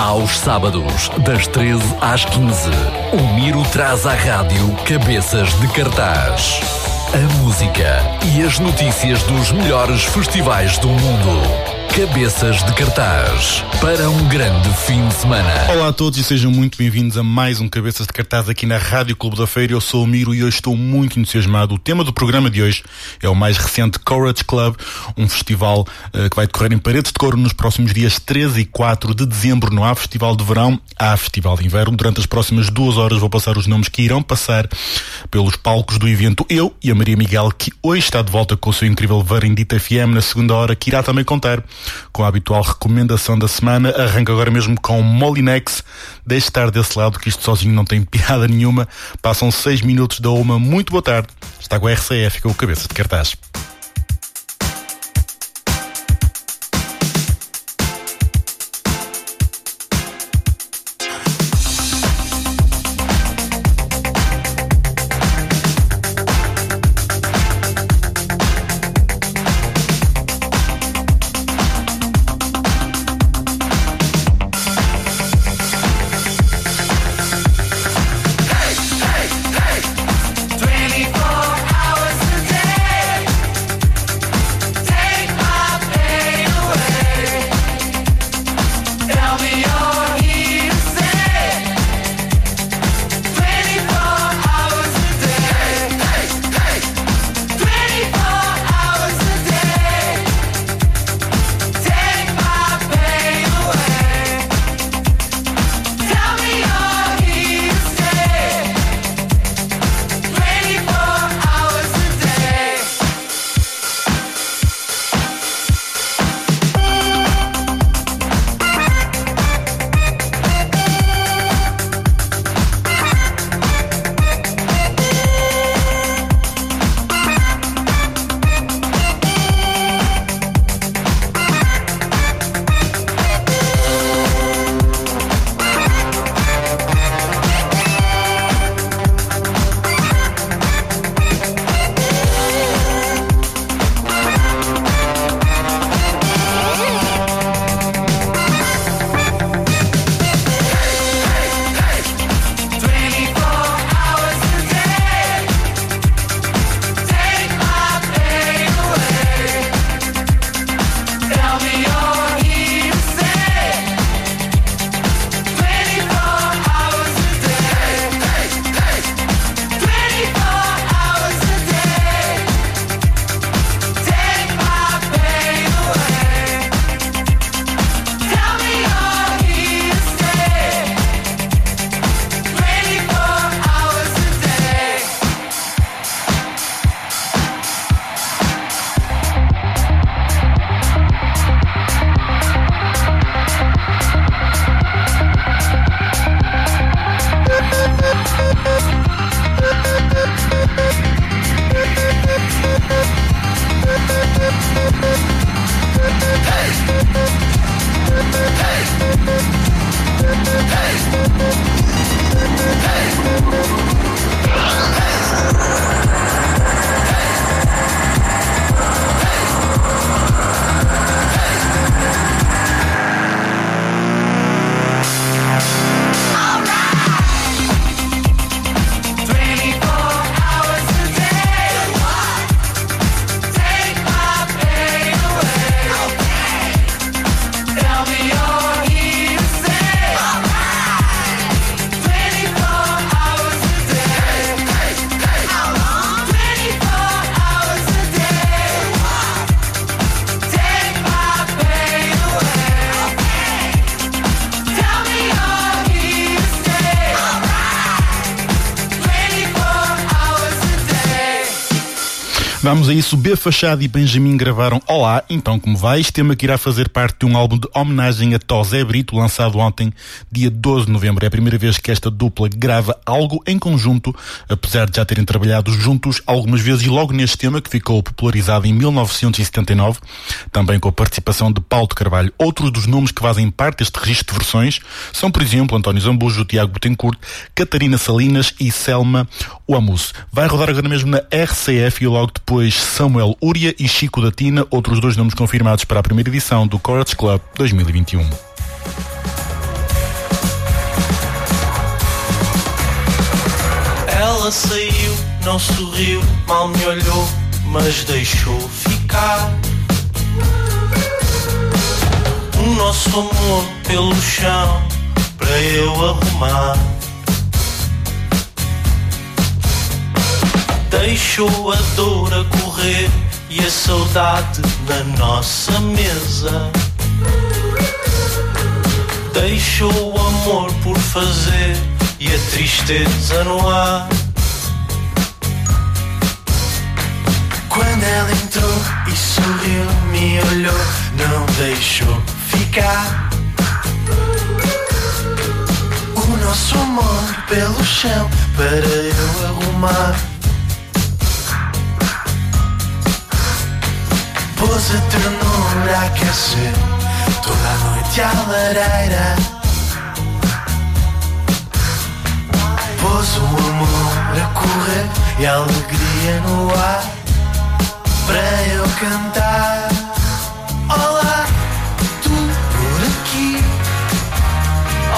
Aos sábados, das 13 às 15, o Miro traz à rádio cabeças de cartaz. A música e as notícias dos melhores festivais do mundo. Cabeças de cartaz para um grande fim de semana. Olá a todos e sejam muito bem-vindos a mais um Cabeças de Cartaz aqui na Rádio Clube da Feira. Eu sou o Miro e hoje estou muito entusiasmado. O tema do programa de hoje é o mais recente Courage Club, um festival uh, que vai decorrer em Paredes de Couro nos próximos dias 13 e 4 de dezembro. Não há festival de verão, há festival de inverno. Durante as próximas duas horas vou passar os nomes que irão passar pelos palcos do evento. Eu e a Maria Miguel, que hoje está de volta com o seu incrível Varendita FM na segunda hora, que irá também contar com a habitual recomendação da semana. Arranca agora mesmo com Molinex. Deixe estar desse lado que isto sozinho não tem piada nenhuma. Passam seis minutos da uma. Muito boa tarde. Está com a RCF com o cabeça de cartaz. Vamos a isso. B Fachado e Benjamin gravaram Olá, então como vais? Tema que irá fazer parte de um álbum de homenagem a Tosé Brito, lançado ontem, dia 12 de novembro. É a primeira vez que esta dupla grava algo em conjunto, apesar de já terem trabalhado juntos algumas vezes e logo neste tema, que ficou popularizado em 1979, também com a participação de Paulo de Carvalho. Outros dos nomes que fazem parte deste registro de versões são, por exemplo, António Zambujo, Tiago Betancourt, Catarina Salinas e Selma Oamus. Vai rodar agora mesmo na RCF e logo depois Samuel Uria e Chico da Tina, outros dois nomes confirmados para a primeira edição do Chords Club 2021. Ela saiu, não sorriu, mal me olhou, mas deixou ficar. O nosso amor pelo chão, para eu arrumar. Deixou a dor a correr e a saudade na nossa mesa. Deixou o amor por fazer e a tristeza no ar. Quando ela entrou e sorriu, me olhou, não deixou ficar. O nosso amor pelo chão para eu arrumar. Pôs a ternura a aquecer toda a noite à lareira. Pôs o amor a correr e a alegria no ar para eu cantar. Olá, tu por aqui.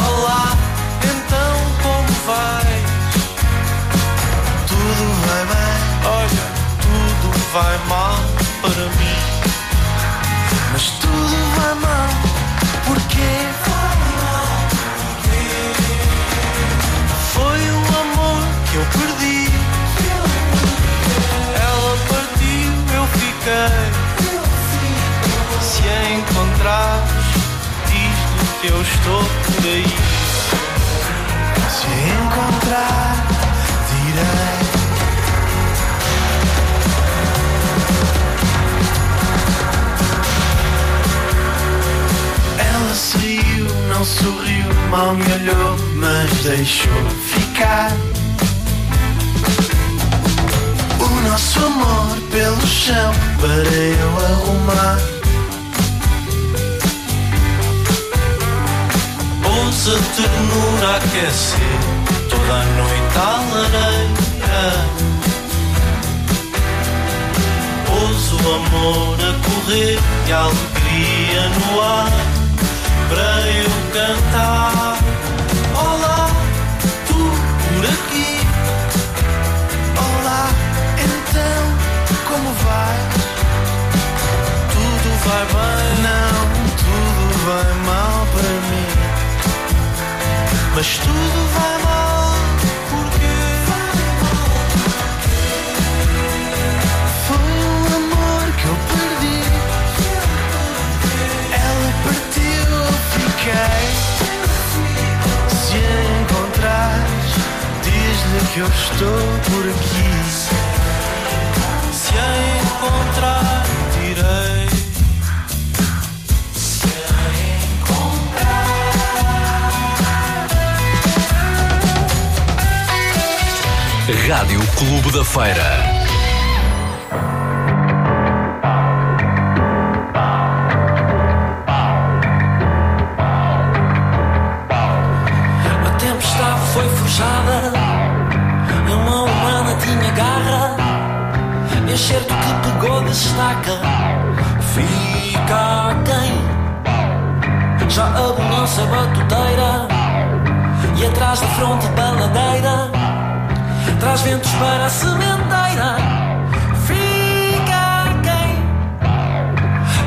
Olá, então como vais? Tudo vai bem, olha, tudo vai mal estou por aí. Se encontrar, direi. Ela saiu, não sorriu, mal me olhou, mas deixou ficar. O nosso amor pelo chão para eu arrumar. A ternura a aquecer toda a noite à lareira. Pôs o amor a correr e a alegria no ar para eu cantar. Olá, tu por aqui. Olá, então como vais? Tudo vai bem? Não, tudo vai mal. Mas tudo vai mal porque foi o amor que eu perdi. Ela partiu, fiquei. Se a encontrares, diz-lhe que eu estou por aqui. Se a encontrar, direi. Rádio Clube da Feira. A tempestade foi forjada e uma humana tinha garra. Enxerto que pegou de estaca, fica quem? Já a bonança batuteira e atrás da fronte baladeira traz ventos para a sementeira. Fica quem?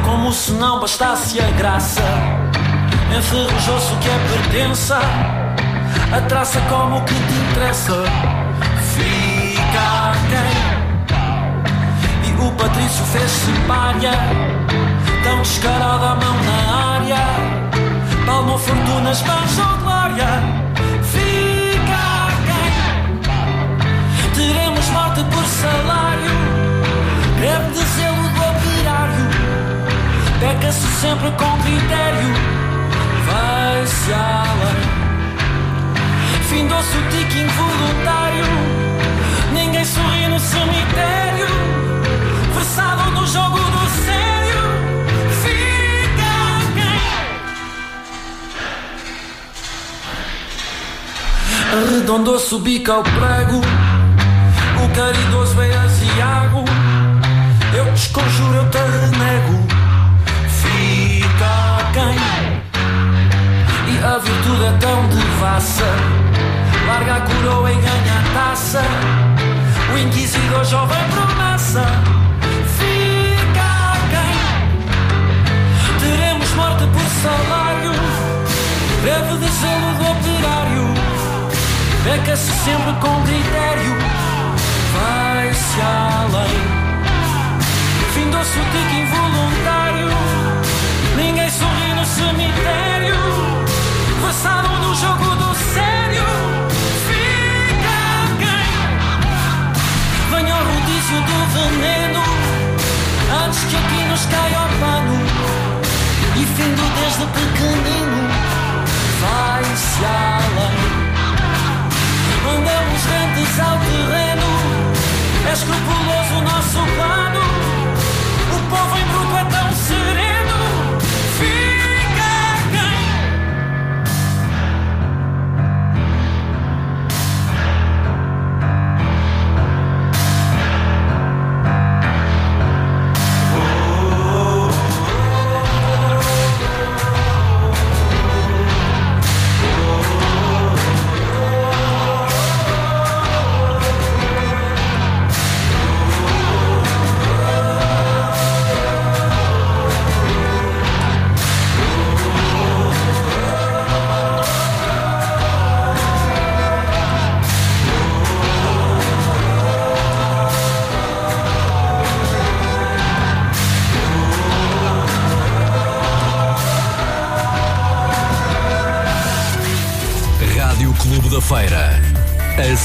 Como se não bastasse a graça, enferrujou-se o que é pertença. A traça como que te interessa Fica quem E o Patrício fez-se palha Tão descarado a mão na área Palmou fortunas, banjou glória Peca-se sempre com critério Vai-se além Findou-se o tique involuntário. Ninguém sorri no cemitério. Versado no jogo do sério. Fica quem? Arredondou-se o bico ao prego. O caridoso veio aziago. Eu desconjuro, sempre com critério, vai-se além. Findou-se o tique escrupuloso nosso plano. O povo em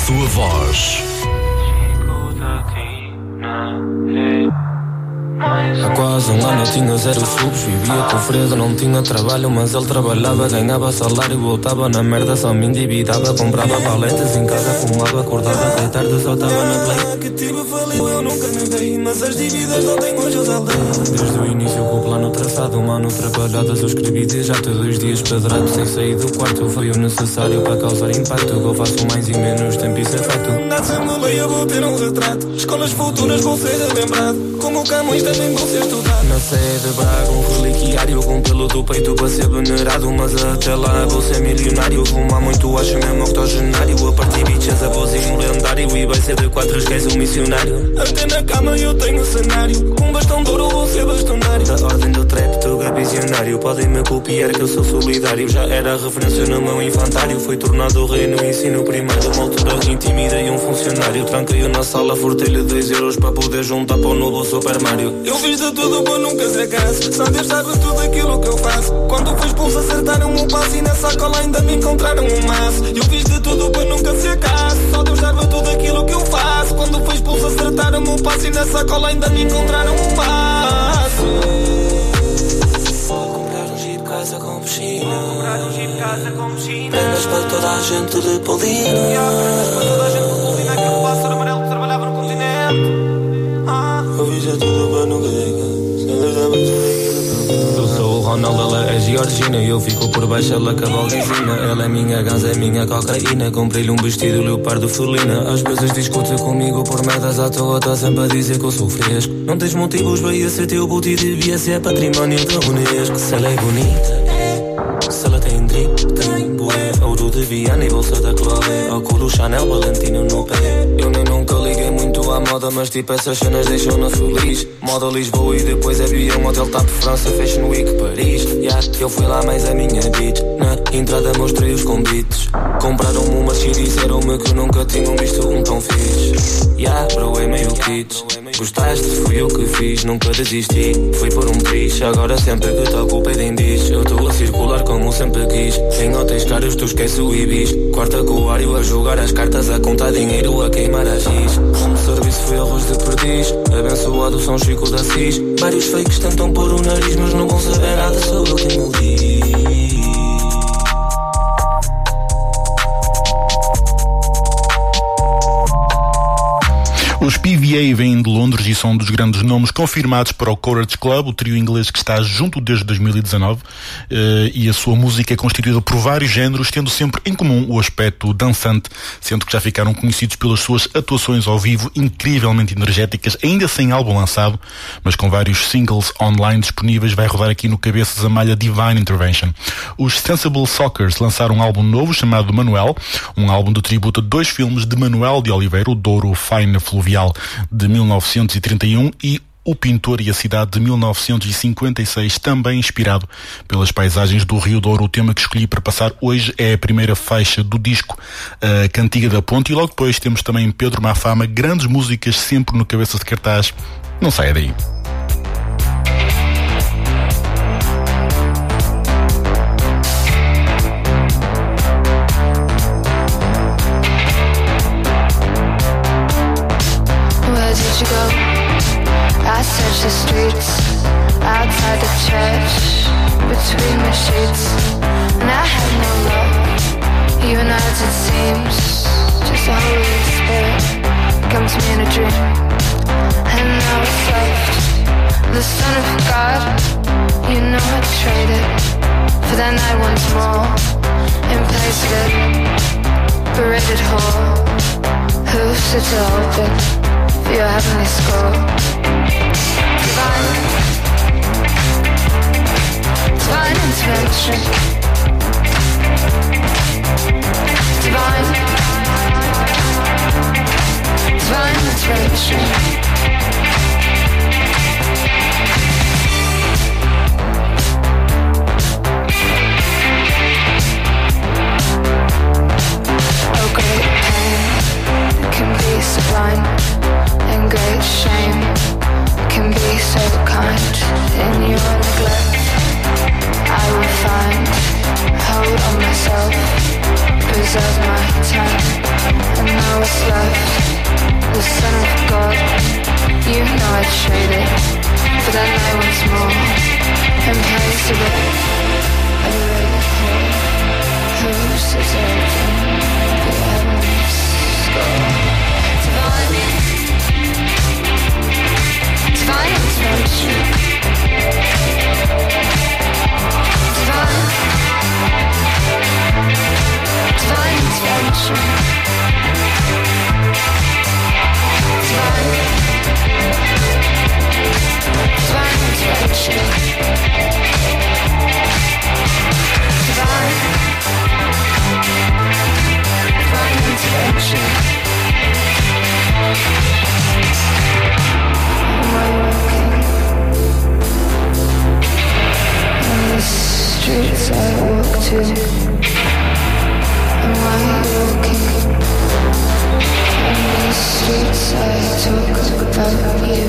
sua voz. Há quase um ano eu tinha zero subs Vivia com Fredo, não tinha trabalho Mas ele trabalhava, ganhava salário Voltava na merda, só me endividava Comprava paletas em casa, fumava Acordava até tarde, só tava na play. Que tive faliu, eu nunca neguei Mas as dívidas não tenho hoje eu Desde o início com o plano traçado Um ano trabalhado, eu escrevi desde já Todos os dias pedrado, sem sair do quarto Foi o necessário para causar impacto eu faço mais e menos tempo, isso é no lei, eu vou ter um retrato Escolas futuras vão ser lembrado Como Camões também vou ser estudado Na sede de Braga, um reliquiário Com pelo do peito para ser venerado. Mas até lá vou ser milionário. Fumar muito, acho mesmo octogenário. A partir bichas, a vozinho lendário. E vai ser de quatro, esquece o missionário. Até na cama eu tenho cenário. Com bastão de ouro vou ser bastonário. Da ordem do trap, tu visionário. Podem me copiar que eu sou solidário. Já era referência no meu infantário. Foi tornado rei no ensino primário. Uma altura intimidei um funcionário. Tranquei-o na sala, furtei-lhe dois euros Para poder juntar para o novo Super Mario. Eu fiz de tudo para nunca ser caso Só Deus sabe tudo aquilo que eu faço. Quando fui expulso acertaram um passo E na sacola ainda me encontraram um maço. Eu fiz de tudo para nunca ser caso Só Deus sabe tudo aquilo que eu faço. Quando fui expulso acertaram um passo E na sacola ainda me encontraram um maço. Comprar um jeep casa com piscina. Comprar um jeep casa com piscina. Prendas para toda a gente de Paulina para toda a gente Eu sou o Ronaldo, ela é Georgina Eu fico por baixo, ela cavalguezina Ela é minha ganza, é minha cocaína. Comprei-lhe um vestido leopardo felina. Às vezes discute comigo por merdas à toa Tá sempre a dizer que eu sou fresco. Não tens motivos para ser teu booty Devia ser património da Unesco Se ela é bonita, de Viana e bolsa da Chloe Óculos Chanel, Valentino no pé. Eu nem nunca liguei muito à moda Mas tipo essas cenas deixam-na feliz. Moda Lisboa e depois avião Hotel Tap França, Fashion Week Paris. Yeah, Eu fui lá mais a minha bitch Na entrada mostrei os convites. Compraram-me uma X e disseram-me que nunca tinham visto um tão fixe. Yeah, bro, é meio kits Gostaste, fui eu que fiz, nunca desisti. Fui por um triz, agora sempre que toco pedem diz Eu estou a circular como sempre quis. Em hotéis caros tu esquece o ibis. Quarta coário a jogar as cartas A contar dinheiro, a queimar a giz Como serviço foi arroz de perdiz. Abençoado São Chico da Cis Vários fakes tentam pôr o nariz Mas não vão saber nada, sou eu quem me diz Os PVA vêm de Londres e são um dos grandes nomes confirmados para o Courage Club, o trio inglês que está junto desde 2019, eh, e a sua música é constituída por vários géneros, tendo sempre em comum o aspecto dançante, sendo que já ficaram conhecidos pelas suas atuações ao vivo incrivelmente energéticas, ainda sem álbum lançado, mas com vários singles online disponíveis, vai rodar aqui no Cabeças a malha Divine Intervention. Os Sensible Sockers lançaram um álbum novo chamado Manuel, um álbum de tributo a dois filmes de Manuel de Oliveira, o Douro Fine Fluvial de 1931 e o Pintor e a Cidade de 1956, também inspirado pelas paisagens do Rio Douro. O tema que escolhi para passar hoje é a primeira faixa do disco a Cantiga da Ponte e logo depois temos também Pedro Mafama, grandes músicas sempre no cabeça de cartaz. Não saia daí. The streets outside the church, between the sheets, and I had no luck. Even as it seems, just a Holy Spirit comes to me in a dream, and now it's left. The Son of God, you know I traded for that night once more, in place of it, paraded hall. Who sits open for your heavenly score? Divine, divine intervention. Divine, divine intervention. The Son of God, you know I'd trade it for that night once more, in place of it. A red hole, who's deserving the heavens score? Divine, divine intervention. Divine. Streets I walk to Am I walking? In the streets I talk about you?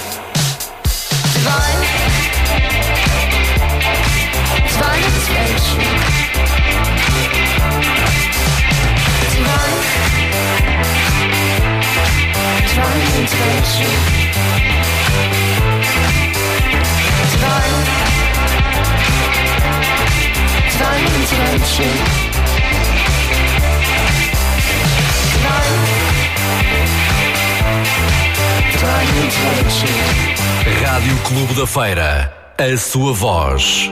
It's fine. Divine. Divine intervention. Divine. Divine intervention. Rádio Clube da Feira. A sua voz.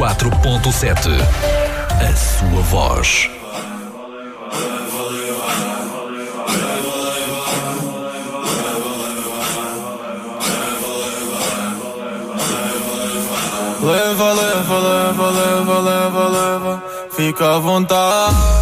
104.7. A sua voz. Leva, leva, leva, leva, leva, leva. Fica à vontade.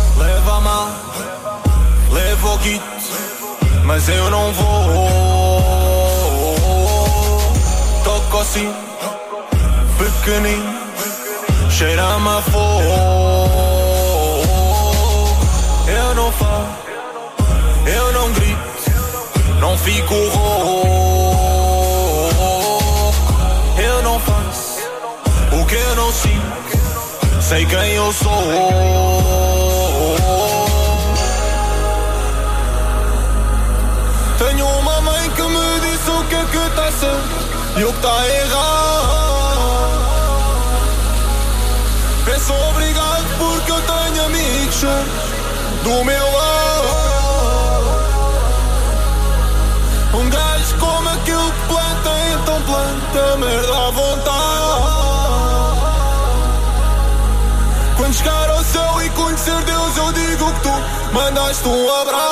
E o que. Peço obrigado porque eu tenho amigos certos do meu lado. Um gajo como aquilo que planta, então planta merda à vontade. Quando chegar ao céu e conhecer Deus, eu digo que tu mandaste um abraço.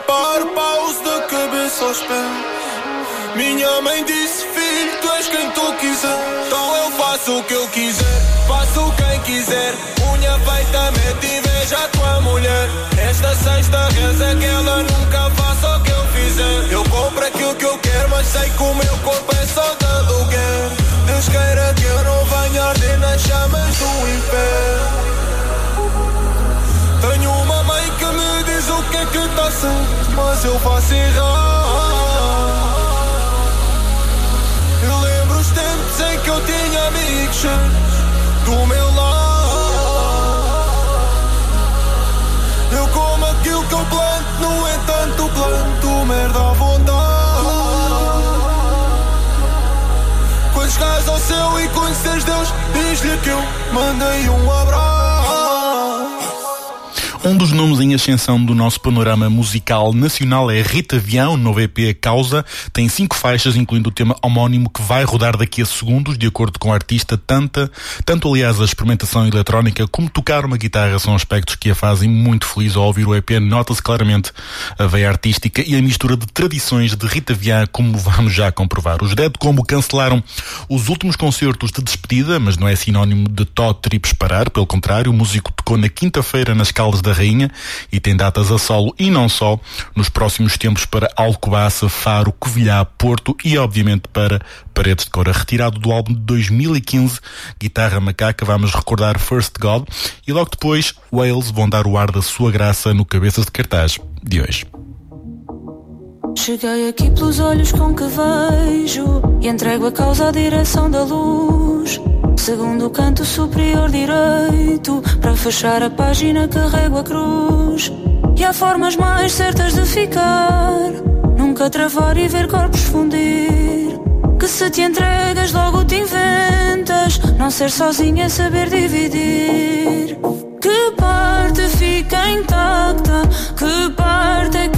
Paro, pauso da cabeça aos pés. Minha mãe disse, filho, tu és quem tu quiser. Então eu faço o que eu quiser, faço quem quiser. Unha feita, mete inveja à tua mulher. Esta sexta reza que ela nunca faça o que eu fizer. Eu compro aquilo que eu quero, mas sei que o meu corpo é só de aluguer. Deus queira que eu não venha arder nas chamas do inferno. Certo, mas eu faço errado. Eu lembro os tempos em que eu tinha amigos do meu lado. Eu como aquilo que eu planto, no entanto planto merda à vontade. Quando chegares ao céu e conheceres Deus, diz-lhe que eu mandei um abraço. Um dos nomes em ascensão do nosso panorama musical nacional é Rita Vião, novo EP Causa. Tem cinco faixas, incluindo o tema homónimo que vai rodar daqui a segundos, de acordo com a artista. Tanta, tanto aliás a experimentação eletrónica como tocar uma guitarra são aspectos que a fazem muito feliz ao ouvir o EP. Nota-se claramente a veia artística e a mistura de tradições de Rita Vião, como vamos já comprovar. Os Dead Combo cancelaram os últimos concertos de despedida, mas não é sinónimo de Tó Trips parar, pelo contrário, o músico tocou na quinta-feira nas Caldas da Rainha e tem datas a solo e não só nos próximos tempos para Alcobaça, Faro, Covilhã, Porto e obviamente para Paredes de Cora. Retirado do álbum de 2015, Guitarra Macaca, vamos recordar First God e logo depois Wales vão dar o ar da sua graça no Cabeças de Cartaz de hoje. Cheguei aqui pelos olhos com que vejo e entrego a causa à direção da luz. Segundo o canto superior direito, para fechar a página carrego a cruz. E há formas mais certas de ficar, nunca travar e ver corpos fundir. Que se te entregas logo te inventas, não ser sozinha é saber dividir. Que parte fica intacta? Que parte é que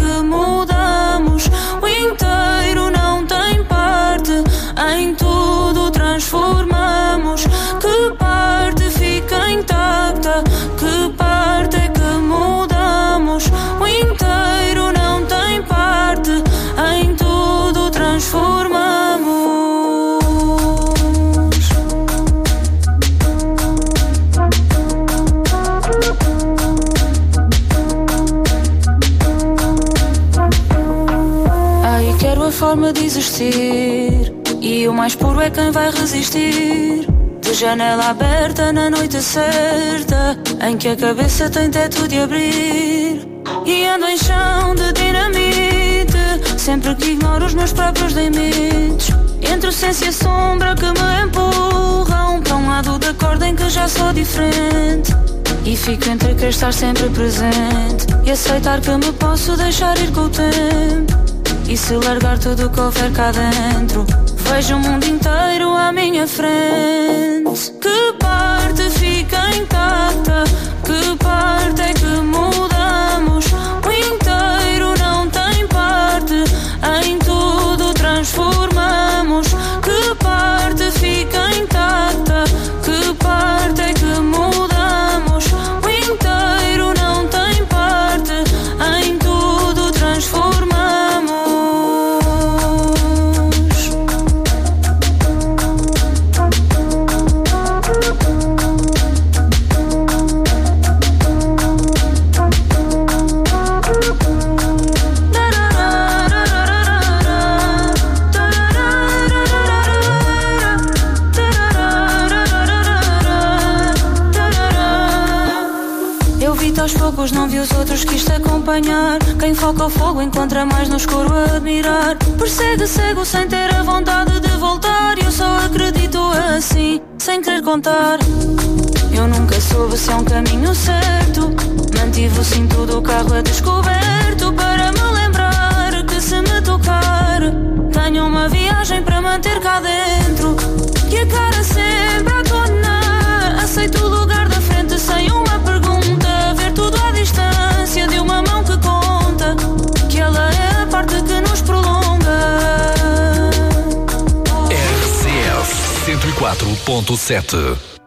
E o mais puro é quem vai resistir. De janela aberta na noite certa, em que a cabeça tem teto de abrir. E ando em chão de dinamite, sempre que ignoro os meus próprios limites. Entre o senso e a sombra que me empurram para um lado da corda em que já sou diferente. E fico entre querer estar sempre presente e aceitar que me posso deixar ir com o tempo. E se largar tudo o que houver cá dentro, vejo o mundo inteiro à minha frente. Que parte fica intacta? Que parte acompanhar. Quem foca o fogo encontra mais no escuro a admirar. Persegue cego sem ter a vontade de voltar. Eu só acredito assim, sem querer contar. Eu nunca soube se é um caminho certo. Mantive o cinto do carro a descoberto para me lembrar que se me tocar, tenho uma viagem para manter cá dentro. 94.7.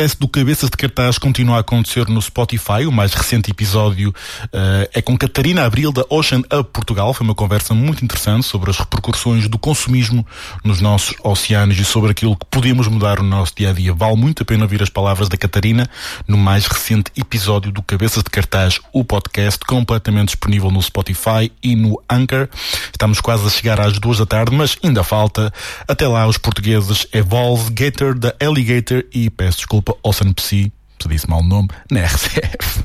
podcast do Cabeças de Cartaz continua a acontecer no Spotify. O mais recente episódio uh, é com Catarina Abril da Ocean Up Portugal. Foi uma conversa muito interessante sobre as repercussões do consumismo nos nossos oceanos e sobre aquilo que podemos mudar no nosso dia a dia. Vale muito a pena ouvir as palavras da Catarina no mais recente episódio do Cabeças de Cartaz, o podcast completamente disponível no Spotify e no Anchor. Estamos quase a chegar às duas da tarde, mas ainda falta. Até lá, os portugueses Evolve, Gator da Alligator e peço desculpa, Ocean Psi, se disse mal o nome, na RCF.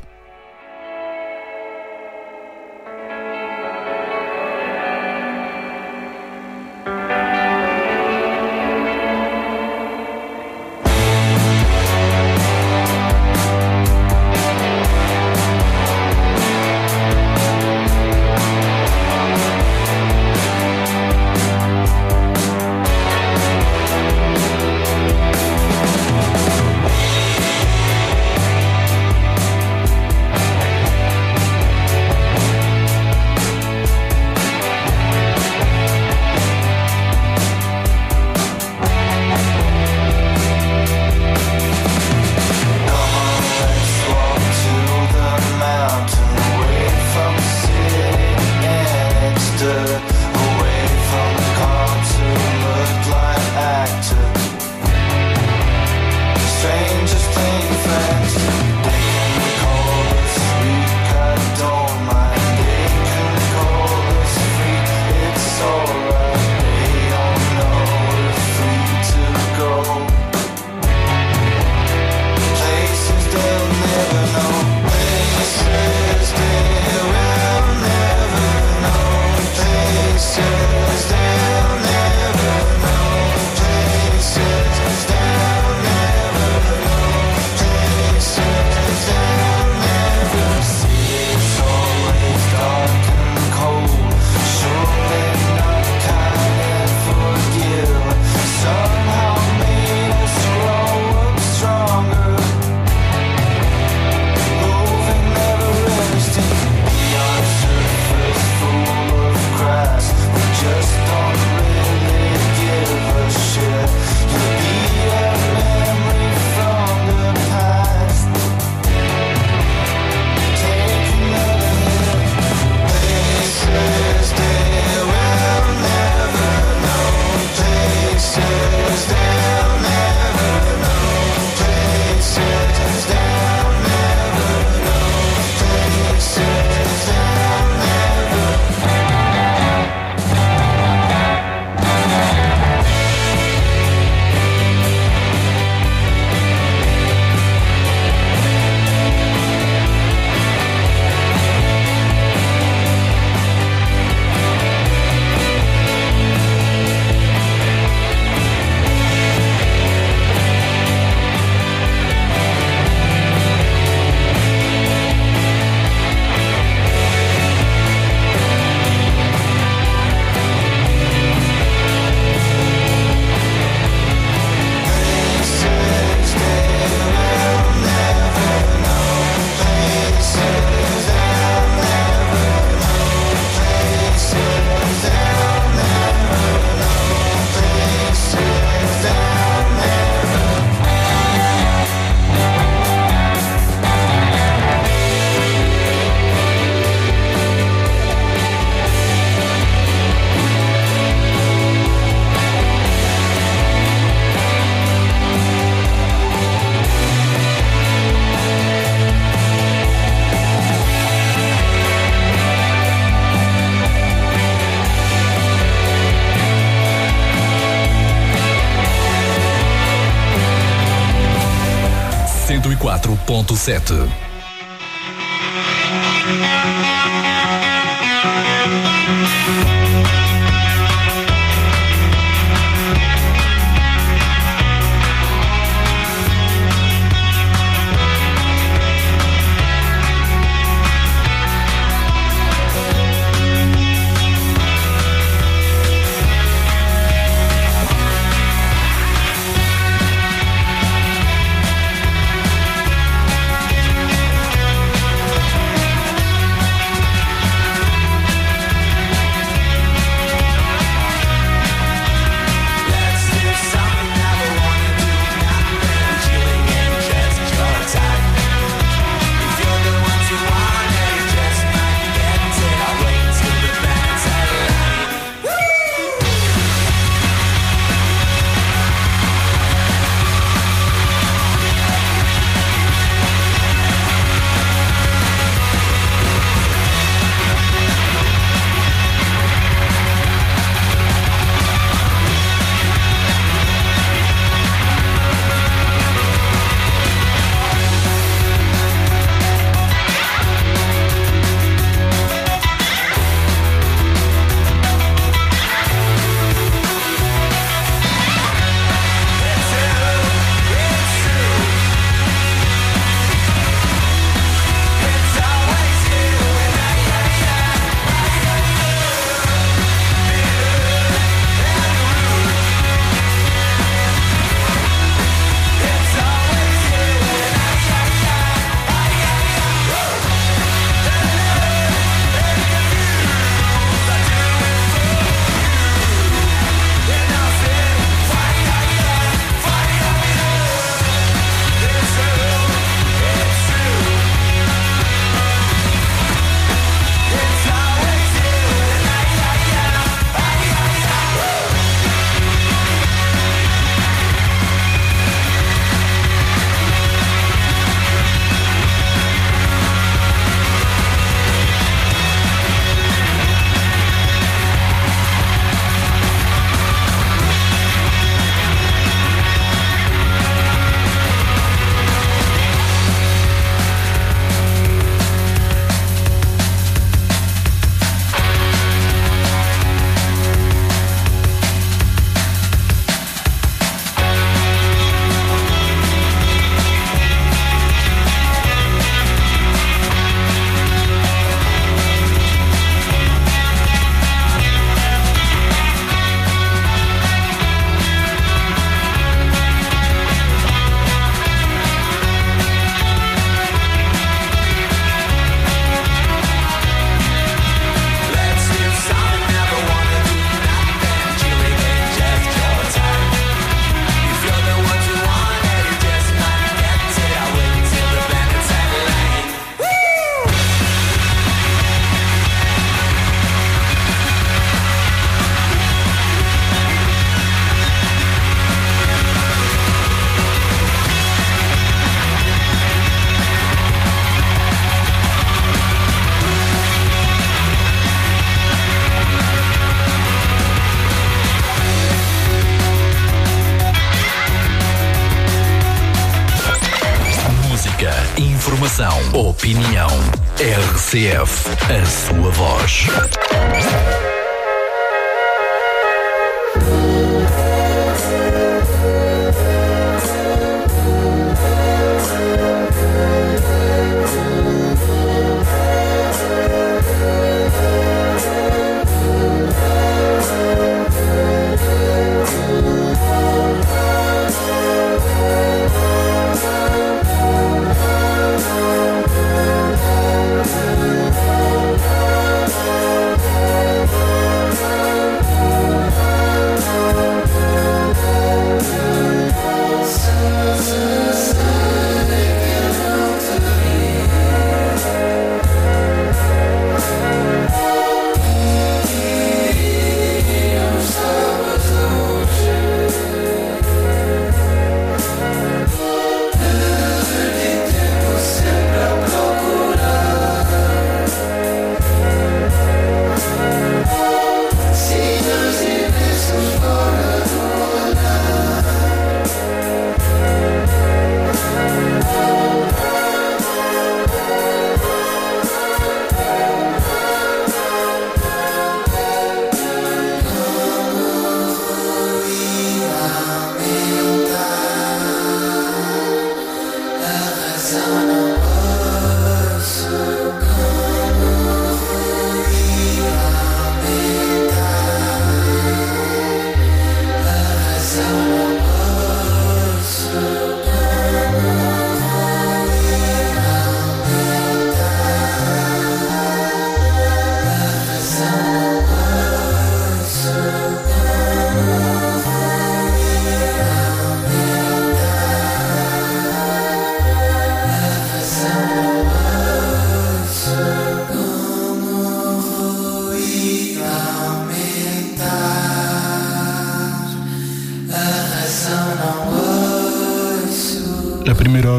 101.7. opinião. RCF, a sua voz.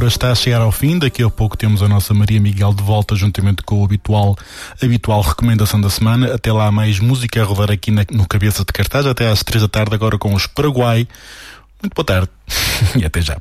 Hora está a chegar ao fim, daqui a pouco temos a nossa Maria Miguel de volta juntamente com o habitual, habitual recomendação da semana. Até lá mais música a rodar aqui na, no Cabeça de Cartaz, até às três da tarde agora com os Paraguai. Muito boa tarde e até já.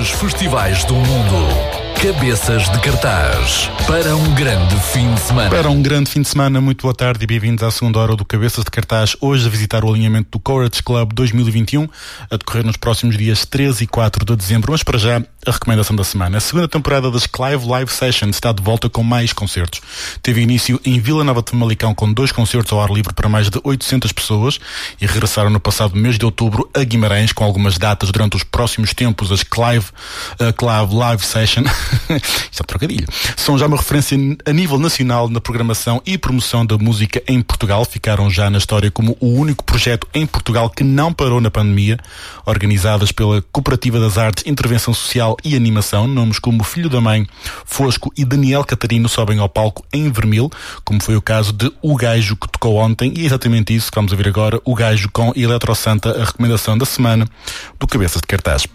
Melhores festivais do mundo. Cabeças de Cartaz. Para um grande fim de semana. Para um grande fim de semana, muito boa tarde e bem-vindos à segunda hora do Cabeças de Cartaz. Hoje a visitar o alinhamento do Courage Club 2021, a decorrer nos próximos dias 13 e 4 de dezembro. Mas para já, a recomendação da semana. A segunda temporada das Clive Live Sessions está de volta com mais concertos. Teve início em Vila Nova de Famalicão com dois concertos ao ar livre para mais de 800 pessoas e regressaram no passado mês de outubro a Guimarães com algumas datas durante os próximos tempos. As Clive, uh, Clive Live Session, isto é um trocadilho, são já uma referência a nível nacional na programação e promoção da música em Portugal. Ficaram já na história como o único projeto em Portugal que não parou na pandemia, organizadas pela Cooperativa das Artes, Intervenção Social e Animação. Nomes como Filho da Mãe, Fosco e Daniel Catarino sobem ao palco em vermelho, como foi o caso de O Gajo que tocou ontem, e é exatamente isso que vamos ver agora, O Gajo com Eletro Santa, a recomendação da semana do Cabeças de Cartaz.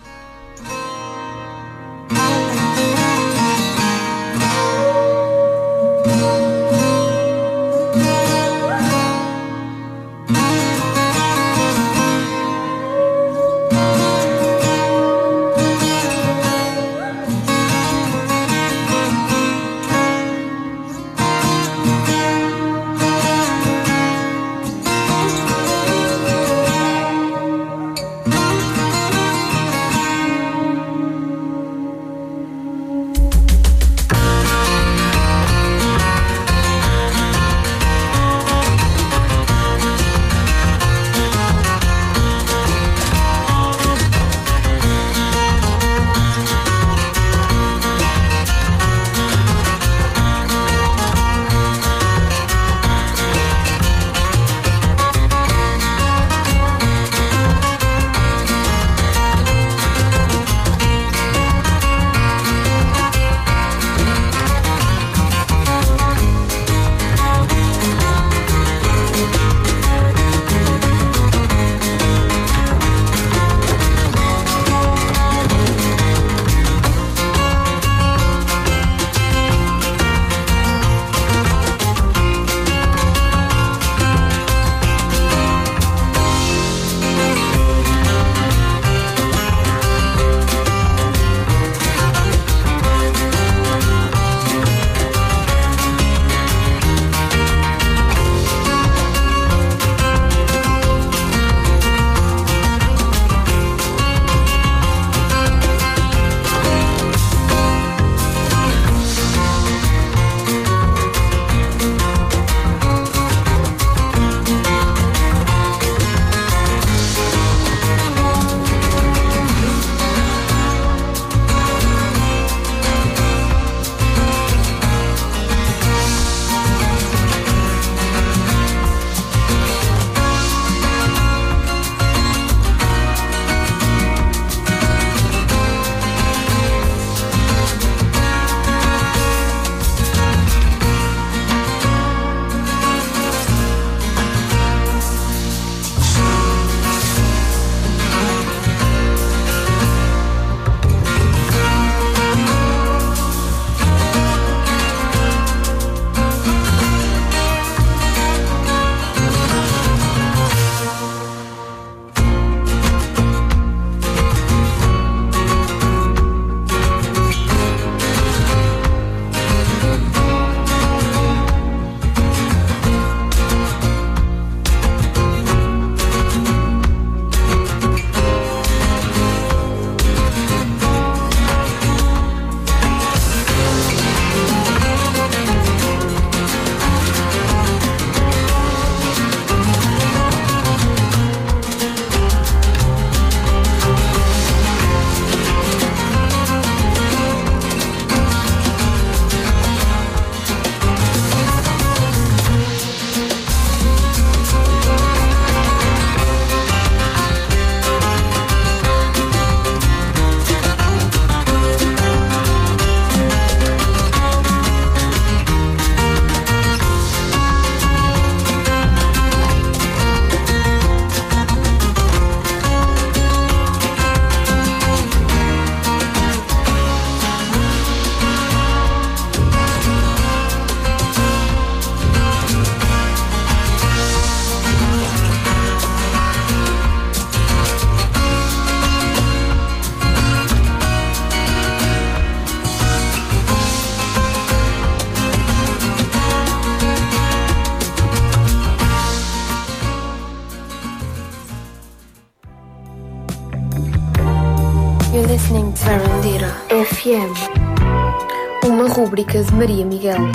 Maria Miguel.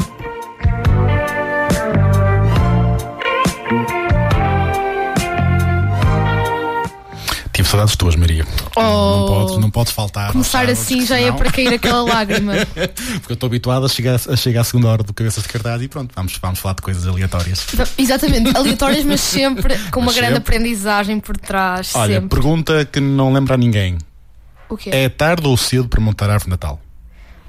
Tive saudades tuas, Maria. Oh. Não, pode, não pode faltar. Começar assim já é para cair aquela lágrima. Porque eu estou habituado a chegar, a chegar à segunda hora do cabeças de cartaz e pronto, vamos, vamos falar de coisas aleatórias. Exatamente, aleatórias, mas sempre com uma Mas grande sempre. aprendendizagem por trás. Olha, sempre. pergunta que não lembra a ninguém. O quê? É tarde ou cedo para montar a árvore de Natal?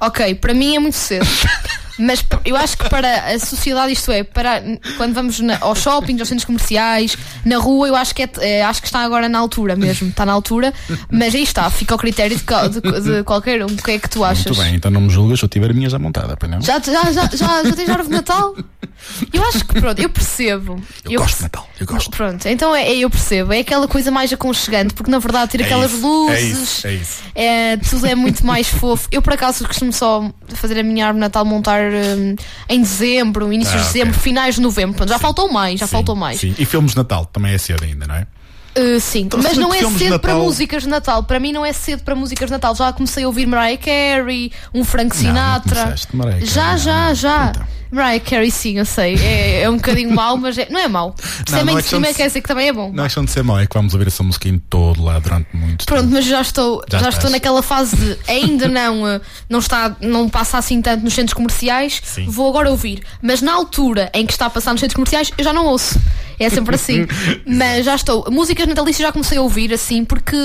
Ok, para mim é muito cedo. Mas eu acho que para a sociedade, isto é, para quando vamos na, aos shoppings, aos centros comerciais, na rua, eu acho que, é, é, acho que está agora na altura mesmo. Está na altura, mas aí está, fica ao critério de, de- de qualquer um. O que é que tu achas? Muito bem, então não me julgas se eu tiver a minha já montada, não? Já, já, já, já, já tens árvore de Natal? Eu acho que pronto, eu percebo. Eu gosto de Natal, eu gosto. Pronto, então é, é- eu percebo. É aquela coisa mais aconchegante, porque na verdade ter É aquelas isso, luzes. É isso, é isso. É, tudo é muito mais fofo. Eu, por acaso, costumo só fazer a minha árvore de Natal montar hum, em dezembro, início Ah, de dezembro, ok. finais de novembro. Pronto, já faltou mais, já Sim, faltou mais. Sim. E filmes de Natal também é cedo ainda, não é? Uh, sim, Então, mas não é cedo para Natal- músicas de Natal. Para mim, não é cedo para músicas de Natal. Já comecei a ouvir Mariah Carey, um Frank Não, não Sinatra. já, não, já, não. já. Então. Mariah Carey, sim, eu sei. É, é um bocadinho mau, mas é- não é mau. Se é não é mainstream, é quer dizer que também é bom. Não é questão de ser mau, é que vamos ouvir essa música em todo lá durante muito Pronto, tempo. mas já estou, Já já, estou naquela fase de ainda não, eh, não está, não passa assim tanto nos centros comerciais, Sim. vou agora ouvir. Mas na altura em que está a passar nos centros comerciais, eu já não ouço. É sempre assim. mas já estou. Músicas natalícias já comecei a ouvir assim, porque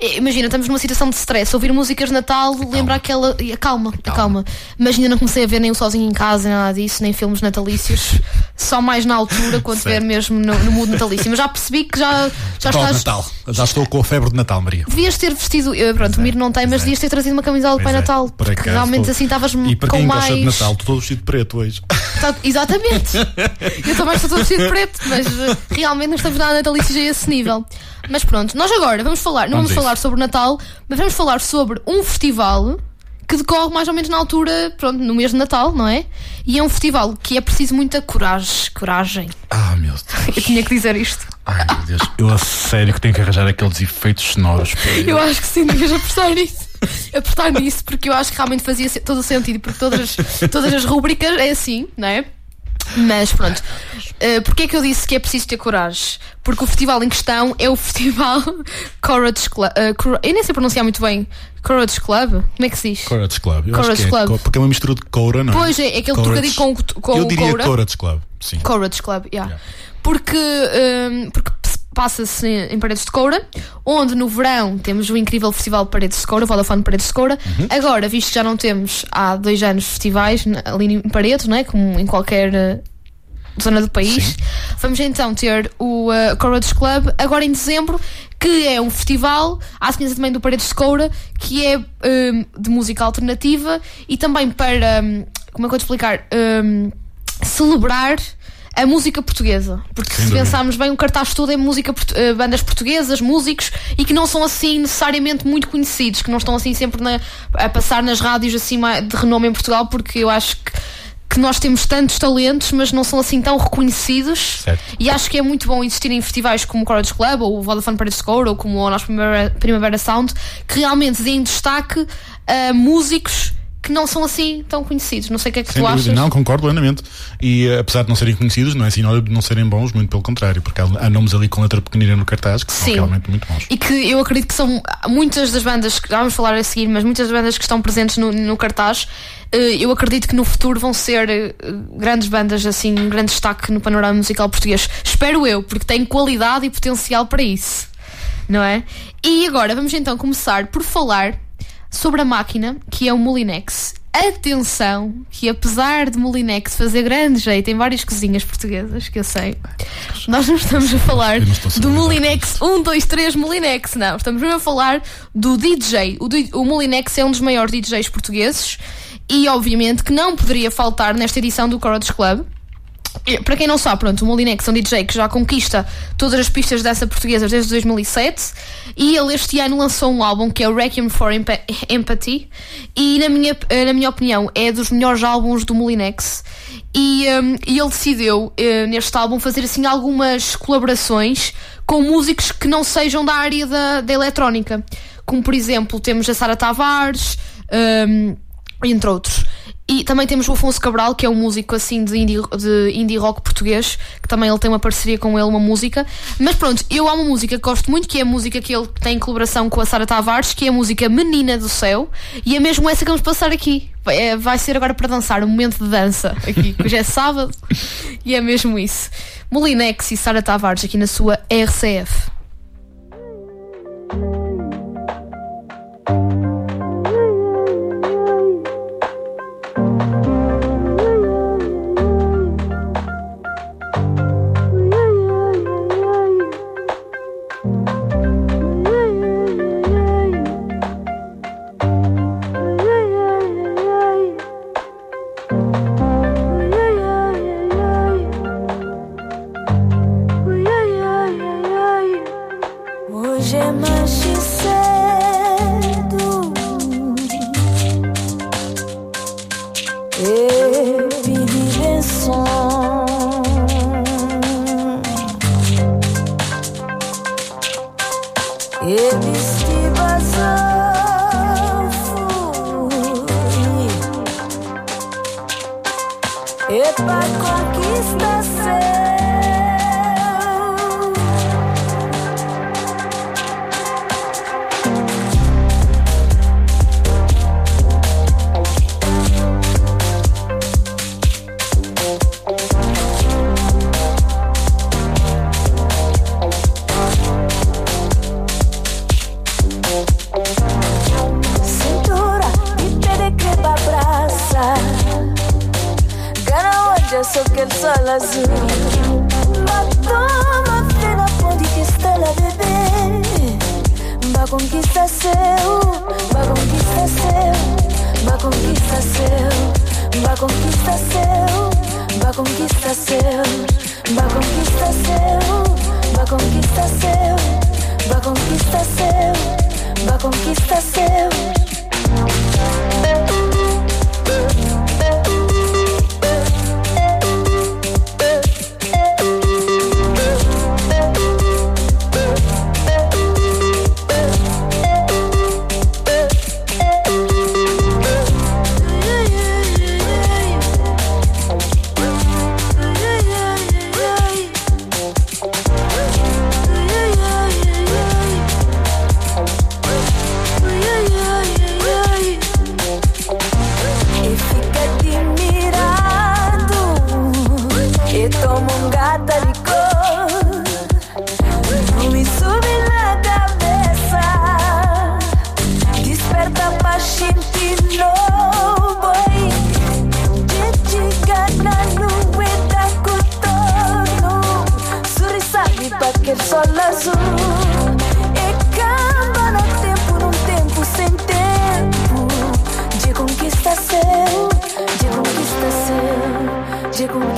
eh, imagina, estamos numa situação de stress. Ouvir músicas de Natal lembra aquela. e Calma, calma. Mas ainda não comecei a ver nem o sozinho em casa, nem nada disso, nem filmes natalícios. Só mais na altura, quando estiver mesmo no, no mundo natalício. Mas já percebi que já, já Qual estás. Natal? Já estou com a febre de Natal, Maria. Devias ter vestido, eh, pronto, o Miro não tem, mas é. devias ter trazido uma camisola de Pai é, Natal. por Porque acaso, realmente estou- assim estavas E para com quem mais. gosta de Natal, estou todo vestido preto hoje. Tá- Exatamente. Eu também estou todo vestido preto, mas eh, realmente não estamos nada natalícios a esse nível. Mas pronto, nós agora vamos falar, não Vamos vamos, falar sobre Natal, mas vamos falar sobre um festival que decorre mais ou menos na altura, pronto, no mês de Natal, não é? E é um festival que é preciso muita coragem. Coragem. Ah, meu Deus. Eu tinha que dizer isto. Ai, meu Deus. Eu a sério que tenho que arranjar aqueles efeitos sonoros. Eu acho que sim, devias apostar nisso. Apostar nisso, porque eu acho que realmente fazia todo o sentido, porque todas as, todas as rúbricas é assim, não é? Mas pronto, uh, porque é que eu disse que é preciso ter coragem? Porque o festival em questão é o festival Courage Club. uh, Cour- eu nem sei pronunciar muito bem. Courage Club? Como é que se diz? Courage Club. Eu Courage acho que é, Club. co- porque é uma mistura de coura, não é? Pois é, é aquele trocadilho com, o- com Eu diria coura. Courage Club, sim. Courage Club, yeah. Yeah. Porque, hum, porque se- passa-se em Paredes de Coura, onde no verão temos o incrível Festival de Paredes de Coura, o Vodafone Paredes de Coura. Uhum. Agora, visto que já não temos há dois anos festivais ali em Paredes, não é? como em qualquer eh, zona do país, Sim. vamos então ter o uh, Courage Club agora em dezembro, que é um festival, à semelhança também do Paredes de Coura, que é hum, de música alternativa e também para, hum, como é que eu vou te explicar, Hum, celebrar a música portuguesa. Porque Sem se dúvida. pensarmos bem, o cartaz todo é música, eh, bandas portuguesas, músicos e que não são assim necessariamente muito conhecidos, que não estão assim sempre na- a passar nas rádios assim de renome em Portugal, porque eu acho que, que nós temos tantos talentos, mas não são assim tão reconhecidos. Certo. E acho que é muito bom existir em festivais como o Courage Club ou o Vodafone Paris Score ou como o nosso Primavera, Primavera Sound, que realmente deem destaque a músicos que não são assim tão conhecidos. Não sei o que é que Sem tu dúvida. achas. Não, concordo plenamente. E eh, apesar de não serem conhecidos, não é sinónimo de não serem bons, muito pelo contrário, porque há, nomes ali com letra pequenina no cartaz que são Sim. realmente muito bons. E que eu acredito que são muitas das bandas, que vamos falar a seguir, mas muitas das bandas que estão presentes no, no cartaz, eh, eu acredito que no futuro vão ser eh, grandes bandas, assim, um grande destaque no panorama musical português. Espero eu, porque tem qualidade e potencial para isso. Não é? E agora vamos então começar por falar sobre a máquina que é o Molinex. Atenção, que apesar de Molinex fazer grande jeito em várias cozinhas portuguesas, que eu sei, nós não estamos a falar do Molinex 1, 2, 3 Molinex, não. Estamos mesmo a falar do DJ. O, o Molinex é um dos maiores DJs portugueses e, obviamente, que não poderia faltar nesta edição do Courage Club. Para quem não sabe, pronto, o Molinex é um DJ que já conquista todas as pistas dessa portuguesa desde 2007 e ele este ano lançou um álbum que é o Requiem for Empa- Empathy. E na minha, na minha opinião é dos melhores álbuns do Molinex. E, hum, e ele decidiu eh, neste álbum fazer assim algumas colaborações com músicos que não sejam da área da, da eletrónica. Como por exemplo temos a Sara Tavares hum, entre outros. E também temos o Afonso Cabral, que é um músico assim de indie, de indie rock português, que também ele tem uma parceria com ele, uma música. Mas pronto, eu há uma música que gosto muito, que é a música que ele tem em colaboração com a Sara Tavares, que é a música Menina do Céu, e é mesmo essa que vamos passar aqui. É- vai ser agora para dançar, um momento de dança aqui, que hoje é sábado, e é mesmo isso. Molinex e Sara Tavares aqui na sua RCF.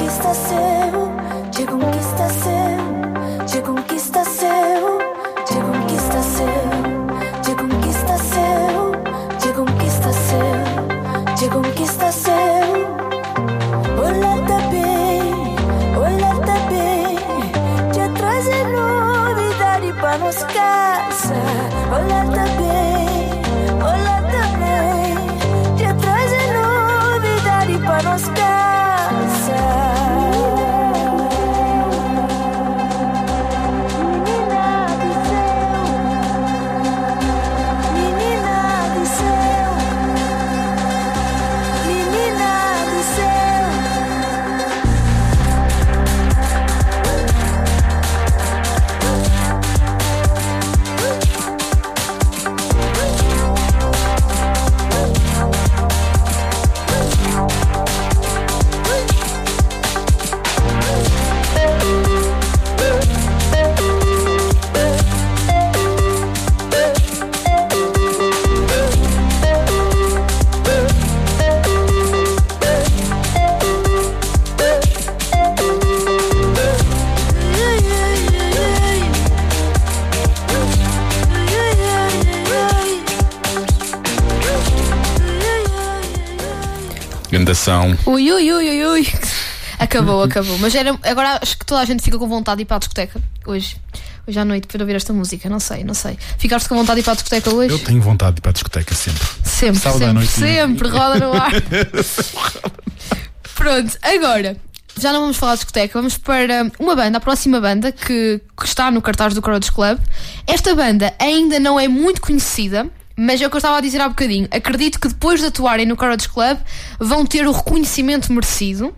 está seu. Ui, ui, ui, ui, ui. Acabou, acabou. Mas era, agora acho que toda a gente fica com vontade de ir para a discoteca hoje. Hoje à noite, para ouvir esta música. Não sei, não sei. Ficaste com vontade de ir para a discoteca hoje? Eu tenho vontade de ir para a discoteca sempre. Sempre, Sábado à sempre, noite, né? sempre, roda no ar. Pronto, agora já não vamos falar de discoteca, vamos para uma banda, a próxima banda que, que está no cartaz do Courage Club. Esta banda ainda não é muito conhecida, mas é o que eu estava a dizer há bocadinho. Acredito que depois de atuarem no Courage Club vão ter o reconhecimento merecido.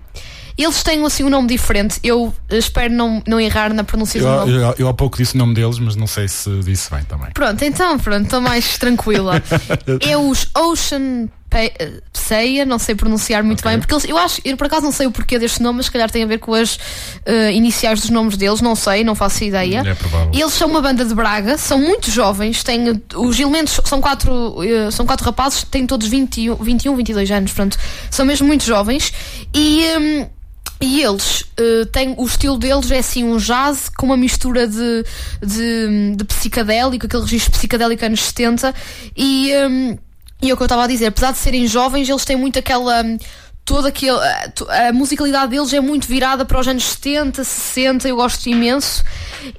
Eles têm assim um nome diferente. Eu eh, espero não, não errar na pronúncia Eu, do nome. eu, eu há pouco disse o nome deles, mas não sei se disse bem também. Pronto, então, pronto, estou mais tranquila. é os Ocean Pseia, não sei pronunciar muito bem, porque eles, eu acho, eu por acaso não sei o porquê deste nome, mas se calhar tem a ver com as eh, iniciais dos nomes deles, não sei, não faço ideia. É provável. Eles são uma banda de Braga, são muito jovens, têm os elementos são quatro, eh, são quatro rapazes, têm todos 21, 21 22 anos, portanto, são mesmo muito jovens e hum, e eles eh, têm o estilo deles é assim um jazz com uma mistura de, de, de psicadélico, aquele registro psicadélico anos 70 e, hum, e é o que eu estava a dizer, apesar de serem jovens, eles têm muito aquela hum, toda aquele, a, to- a musicalidade deles é muito virada para os anos 70, 60, eu gosto imenso.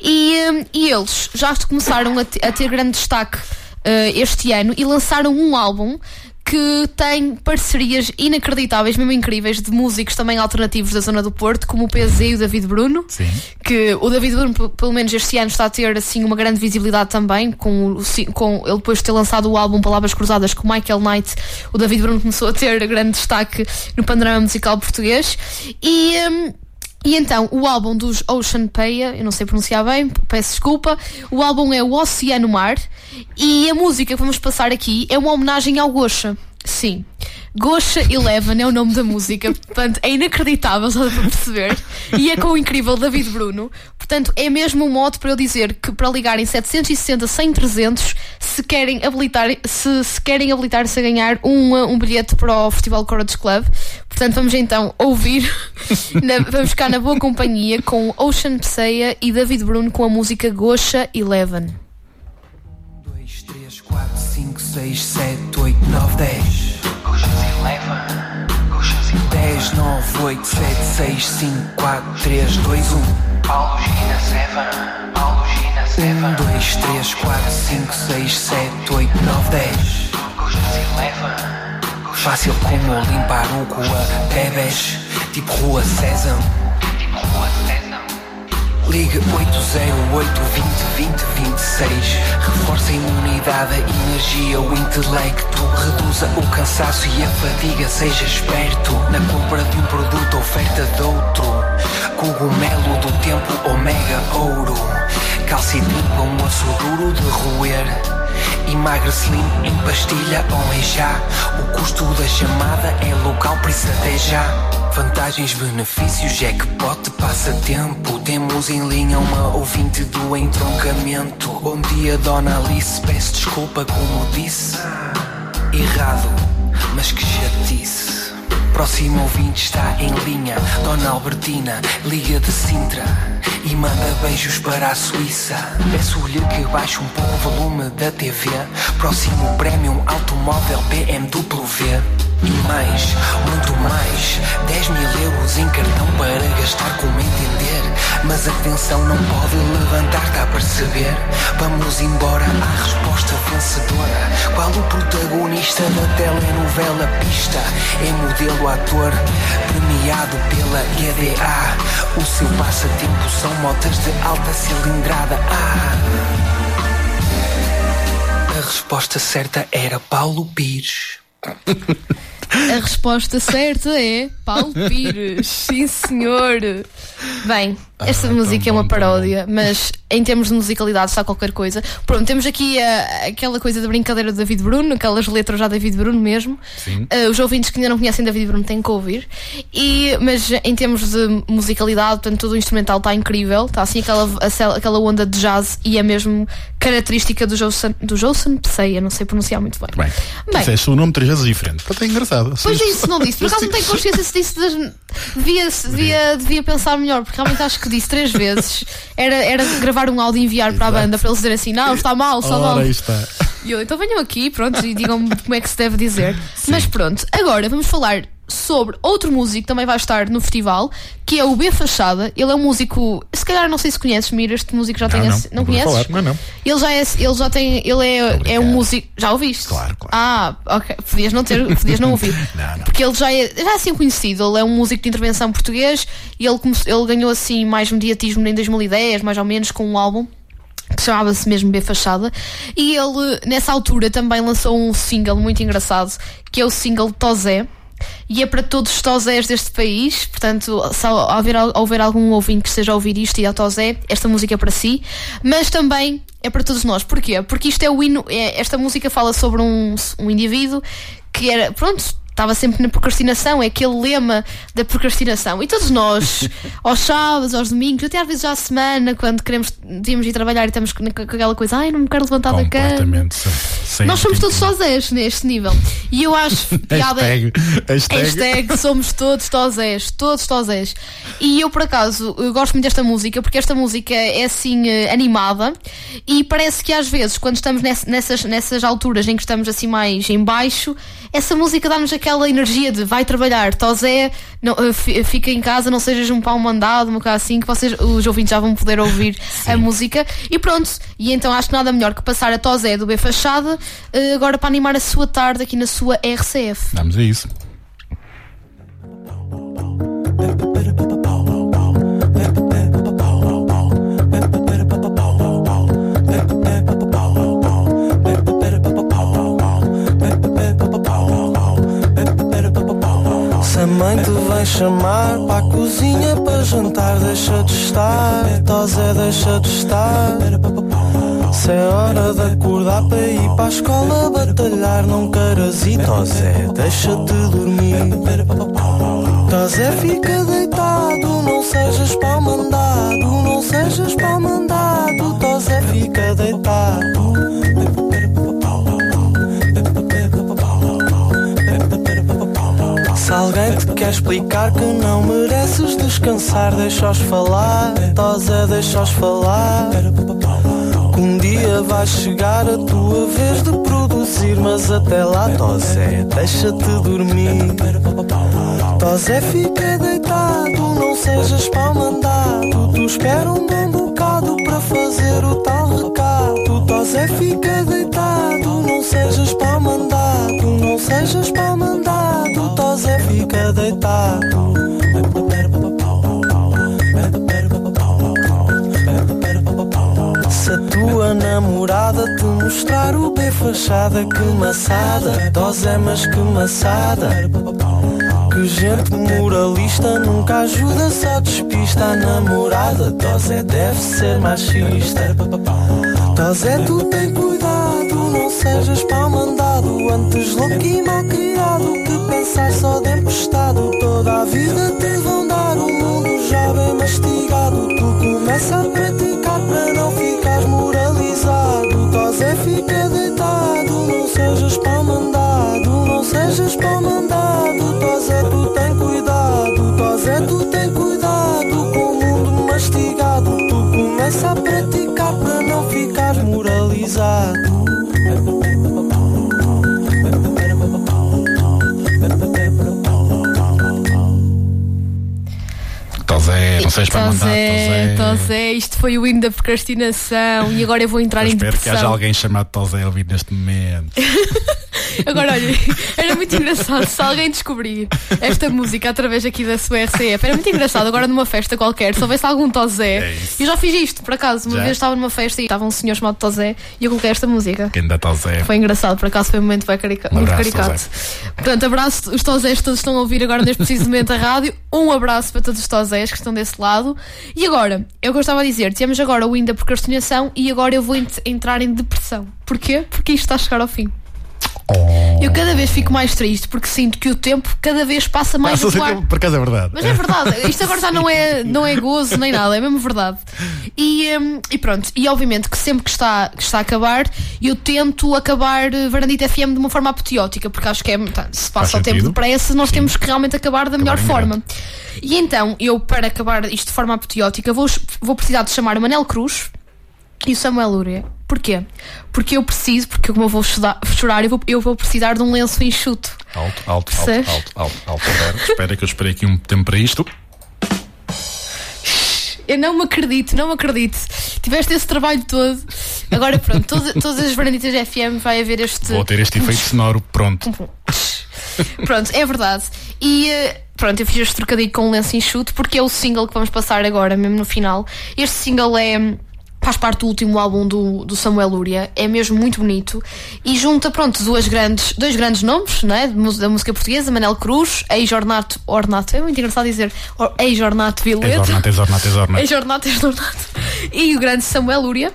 E, hum, e eles já começaram a, te- a ter grande destaque eh, este ano e lançaram um álbum que tem parcerias inacreditáveis, mesmo incríveis, de músicos também alternativos da zona do Porto, como o PZ e o David Bruno. Sim. Que o David Bruno, pe- pelo menos este ano, está a ter assim uma grande visibilidade também, com, o com ele depois de ter lançado o álbum Palavras Cruzadas com Michael Knight, o David Bruno começou a ter grande destaque no panorama musical português. E. hum, e então, o álbum dos Ocean Peia, eu não sei pronunciar bem, peço desculpa. O álbum é o Oceano Mar e a música que vamos passar aqui é uma homenagem ao Gosha. Sim. Gosha Eleven é o nome da música, portanto é inacreditável, só para perceber. E é com o incrível David Bruno. Portanto, é mesmo um modo para eu dizer que para ligarem 760 100 300 se querem habilitar se, se querem habilitar-se a ganhar um, um bilhete para o Festival Courage Club. Portanto, vamos então ouvir, na- vamos ficar na boa companhia com Ocean Pseia e David Bruno com a música Gosha Eleven. 2, 3, 4, 5, 6, 7, 8, 9, 10. Oceans 10, 9, 8, 7, 6, 5, 4, 3, 2, 1. Paulo Gina 7. Paulo Gina 7. 1, 2, 3, 4, 5, 6, 7, 8, 9, 10. Oceans Eleven. Fácil como limpar o cu a bebés. Tipo Rua Sésamo. Tipo Rua Sésamo. Ligue 808 20 20 26 Reforça a imunidade, a energia, o intelecto. Reduza o cansaço e a fadiga. Seja esperto na compra de um produto Oferta de outro. Cogumelo do tempo Omega Ouro. Calcitrim com osso duro de roer Emagre Slim em pastilha ou em chá. O custo da chamada é local, por isso até já. Vantagens, benefícios, jackpot, passatempo Temos em linha uma ouvinte do entroncamento. Bom dia, Dona Alice, peço desculpa como disse. Errado, mas que chatice Próximo ouvinte está em linha. Dona Albertina, liga de Sintra. E manda beijos para a Suíça. Peço-lhe que baixe um pouco o volume da TV Próximo prémio automóvel BMW e mais, muito mais 10 mil euros em cartão para gastar como entender Mas atenção, não pode levantar, está a perceber? Vamos embora à resposta vencedora Qual o protagonista da telenovela Pista? É modelo ator, premiado pela GDA O seu passatempo são motas de alta cilindrada Ah. A resposta certa era Paulo Pires A resposta certa é Paulo Pires. Sim, senhor. Bem, esta Ah, música é uma bom, paródia, mas em termos de musicalidade está qualquer coisa. Pronto, temos aqui a- aquela coisa da brincadeira do David Bruno, aquelas letras já David Bruno mesmo. Ah, os ouvintes que ainda não conhecem David Bruno têm que ouvir. E, mas em termos de musicalidade, portanto, todo o instrumental está incrível. Está assim aquela, aquela onda de jazz e é mesmo característica do Joseph, do não sei pronunciar muito bem. Bem, Bem. disseste o nome três vezes diferente. Portanto, é engraçado. Pois é isso, não disse. Por acaso não tenho consciência se disse. Das... Devia, devia, devia pensar melhor, porque realmente acho que disse três vezes. Era, era gravar um áudio e enviar para a banda para eles dizerem assim: não, está mal, está mal. Ora, aí está. E eu, então venham aqui, pronto, e digam-me como é que se deve dizer. Mas pronto, agora vamos falar sobre outro músico que também vai estar no festival, que é o B Fachada. Ele é um músico, se calhar não sei se conheces, Mira, este músico já tem não, esse- não conheces? falar, mas não. Ele já é, ele já tem, ele é, é um músico, já ouviste? Claro, claro. Ah, ok, podias não ter, podias não ouvir. Não, não. Porque ele já é, já é assim conhecido, ele é um músico de intervenção português e ele, ele ganhou assim mais mediatismo em 2010, mais ou menos, com um álbum chamava-se mesmo B Fachada e ele nessa altura também lançou um single muito engraçado que é o single Tozé e é para todos os Tozés deste país portanto se houver, houver algum ouvinte que esteja a ouvir isto e a Tozé esta música é para si mas também é para todos nós porquê? porque isto é o hino é- esta música fala sobre um, um indivíduo que era pronto estava sempre na procrastinação, é aquele lema da procrastinação. E todos nós, aos sábados, aos domingos, até às vezes à semana, quando queremos, devíamos ir trabalhar e estamos com aquela coisa, ai, não me quero levantar da cama. Sem- Nós somos todos sozés neste nível. E eu acho piada. Hashtag, hashtag. Hashtag somos todos tozés, todos tozés. E eu, por acaso, eu gosto muito desta música porque esta música é assim eh, animada e parece que às vezes, quando estamos ness- nessas, nessas alturas em que estamos assim mais em baixo, essa música dá-nos aquela energia de vai trabalhar, tozé, não, eh, fi- fica em casa, não sejas um pau mandado, uma coisa assim, que vocês, os ouvintes já vão poder ouvir a música. E pronto, e então acho que nada melhor que passar a tozé do B Fachada eh, agora para animar a sua tarde aqui na sua RCF. Vamos a isso. Mãe te vem chamar para a cozinha para jantar, deixa de estar. Tosé, deixa de estar. Se é hora de acordar para ir para a escola batalhar, não queiras ir, Tosé, deixa-te dormir. Tosé, fica deitado, não sejas pau mandado, não sejas pau mandado. Tosé, fica deitado. Se alguém te quer explicar que não mereces descansar, deixa-os falar, Tosé, deixa-os falar. Um dia vai chegar a tua vez de produzir, mas até lá, Tosé, deixa-te dormir. Tosé, fica deitado, não sejas pau mandado. Tu espera um bom bocado para fazer o tal recado. Tosé, fica deitado, não sejas pau mandado. Não sejas pau mandado, Tosé, fica deitado. Se a tua namorada te mostrar o B fachada, que maçada, Tosé, mas que maçada. Que gente moralista nunca ajuda, só despista a namorada. Tosé deve ser machista. Tosé, tu tem cuidado, não sejas pau mandado. Antes louco e mal criado, pensar só de emprestado. Toda a vida te vão dar um mundo já bem mastigado. Tu começa a praticar para não ficares moralizado. Tosé, fica deitado, Sei para mandar. Tosé, Tosé. Tosé, isto foi o hino da procrastinação e agora eu vou entrar Eu em espero que depressão. haja alguém chamado Tosé a ouvir neste momento. Agora, olha, era muito engraçado se alguém descobrir esta música através aqui da sua RCF. Era muito engraçado agora numa festa qualquer, se houvesse algum Tosé. É eu já fiz isto, por acaso. Uma Já? vez estava numa festa e estava um senhor chamado Tosé e eu coloquei esta música. Quem dá Tosé? Foi engraçado, por acaso foi um momento carica- Um muito abraço, caricato. Portanto, abraço, os Tosés que todos estão a ouvir agora neste preciso momento a rádio. Um abraço para todos os Tosés que estão desse lado. E agora, é o que eu estava a dizer, temos agora o hino da procrastinação e agora eu vou ent- entrar em depressão. Porquê? Porque isto está a chegar ao fim. Eu cada vez fico mais triste porque sinto que o tempo cada vez passa mais Passa-se a voar. tempo, por acaso é verdade. Mas é verdade, isto agora já não é, não é gozo nem nada, é mesmo verdade. E, hum, e pronto, e obviamente que sempre que está, que está a acabar, eu tento acabar eh, Varandita FM de uma forma apoteótica, porque acho que é, tá, se passa Faz o tempo depressa, nós temos que realmente acabar da melhor em forma. E então, eu para acabar isto de forma apoteótica, vou, vou precisar de chamar Manel Cruz. E o Samuel Lúria. Porquê? Porque eu preciso, porque como eu vou chorar, chorar eu, vou, eu vou precisar de um lenço enxuto. Alto, alto, alto, Percebes? alto, alto, alto. Espera, espera que eu esperei aqui um tempo para isto. Eu não me acredito, não me acredito. Tiveste esse trabalho todo. Agora pronto, todas, todas as varanditas FM vai haver este. Vou ter este efeito sonoro pronto. Pronto, é verdade. E eh, pronto, eu fiz este trocadilho com o lenço enxuto porque é o single que vamos passar agora, mesmo no final. Este single é. Faz parte do último álbum do, do Samuel Lúria, é mesmo muito bonito e junta, pronto, duas grandes, dois grandes nomes né, da música portuguesa: Manel Cruz, ex-Ornato, Ornato, é muito engraçado dizer, Or- ex-Ornato És Violeta. ornato, és ornato, és ornato. Ex-Ornato, ex-Ornato. E o grande Samuel Lúria.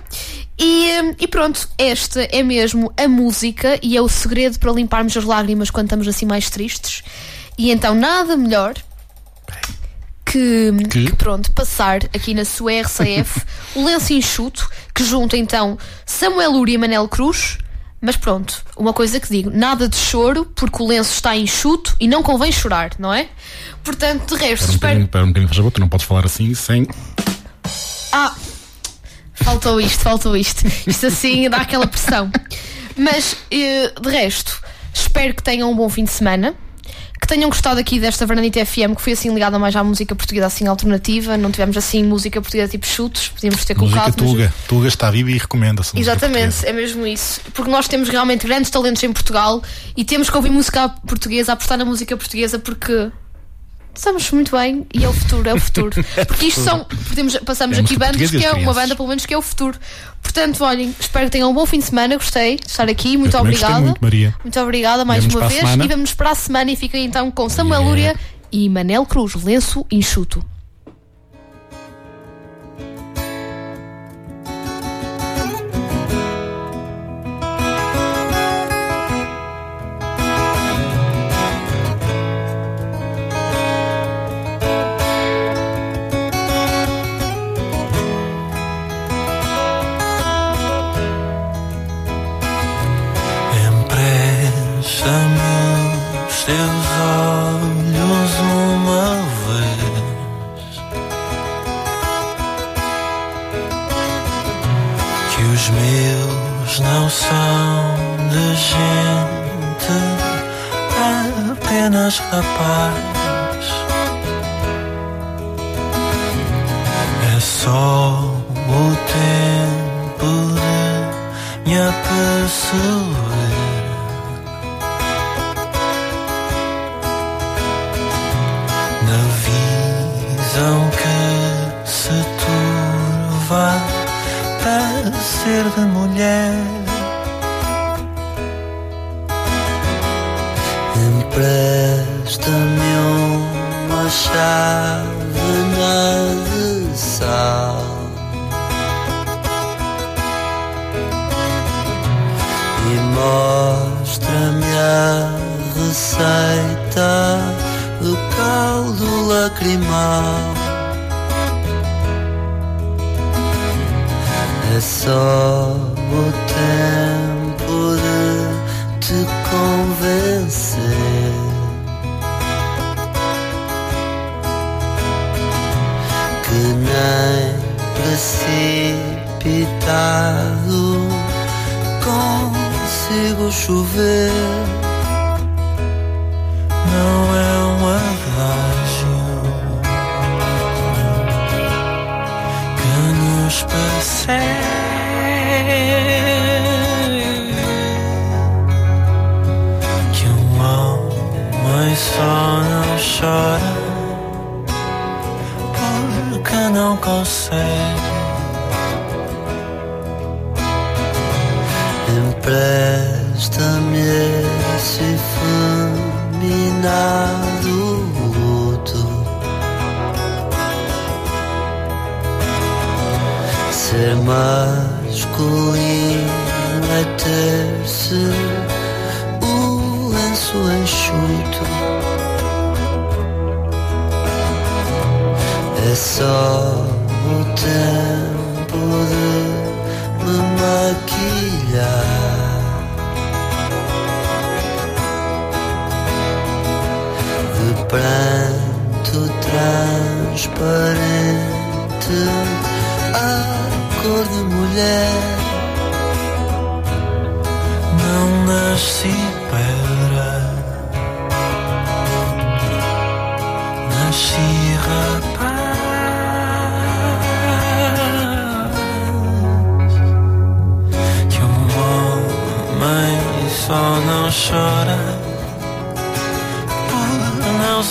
E, e pronto, esta é mesmo a música e é o segredo para limparmos as lágrimas quando estamos assim mais tristes. E então nada melhor que, que, pronto, passar aqui na sua RCF o lenço enxuto que junta então Samuel Lúria e Manel Cruz. Mas pronto, uma coisa que digo, nada de choro, porque o lenço está enxuto e não convém chorar, não é? Portanto, de resto, um espero. espera um bocadinho, faz favor, tu não podes falar assim sem. Ah, faltou isto, faltou isto. Isto assim dá aquela pressão. Mas, eh, de resto, espero que tenham um bom fim de semana. Que tenham gostado aqui desta Varandita FM, que foi assim ligada mais à música portuguesa, assim alternativa. Não tivemos assim música portuguesa tipo chutos, podíamos ter Música colocado. mas- Tuga. Tuga está viva e recomenda-se. Exatamente, é mesmo isso. Porque nós temos realmente grandes talentos em Portugal e temos que ouvir música portuguesa, apostar na música portuguesa porque estamos muito bem e é o futuro, é o futuro. Porque isto são, podemos, passamos É aqui bandas que é uma banda, pelo menos, que é o futuro. Portanto, olhem, espero que tenham um bom fim de semana, gostei de estar aqui, muito obrigada. muito, Maria. Muito obrigada mais uma vez e vamos para a semana e fiquem então com Samuel Yeah. Lúria e Manel Cruz, lenço enxuto.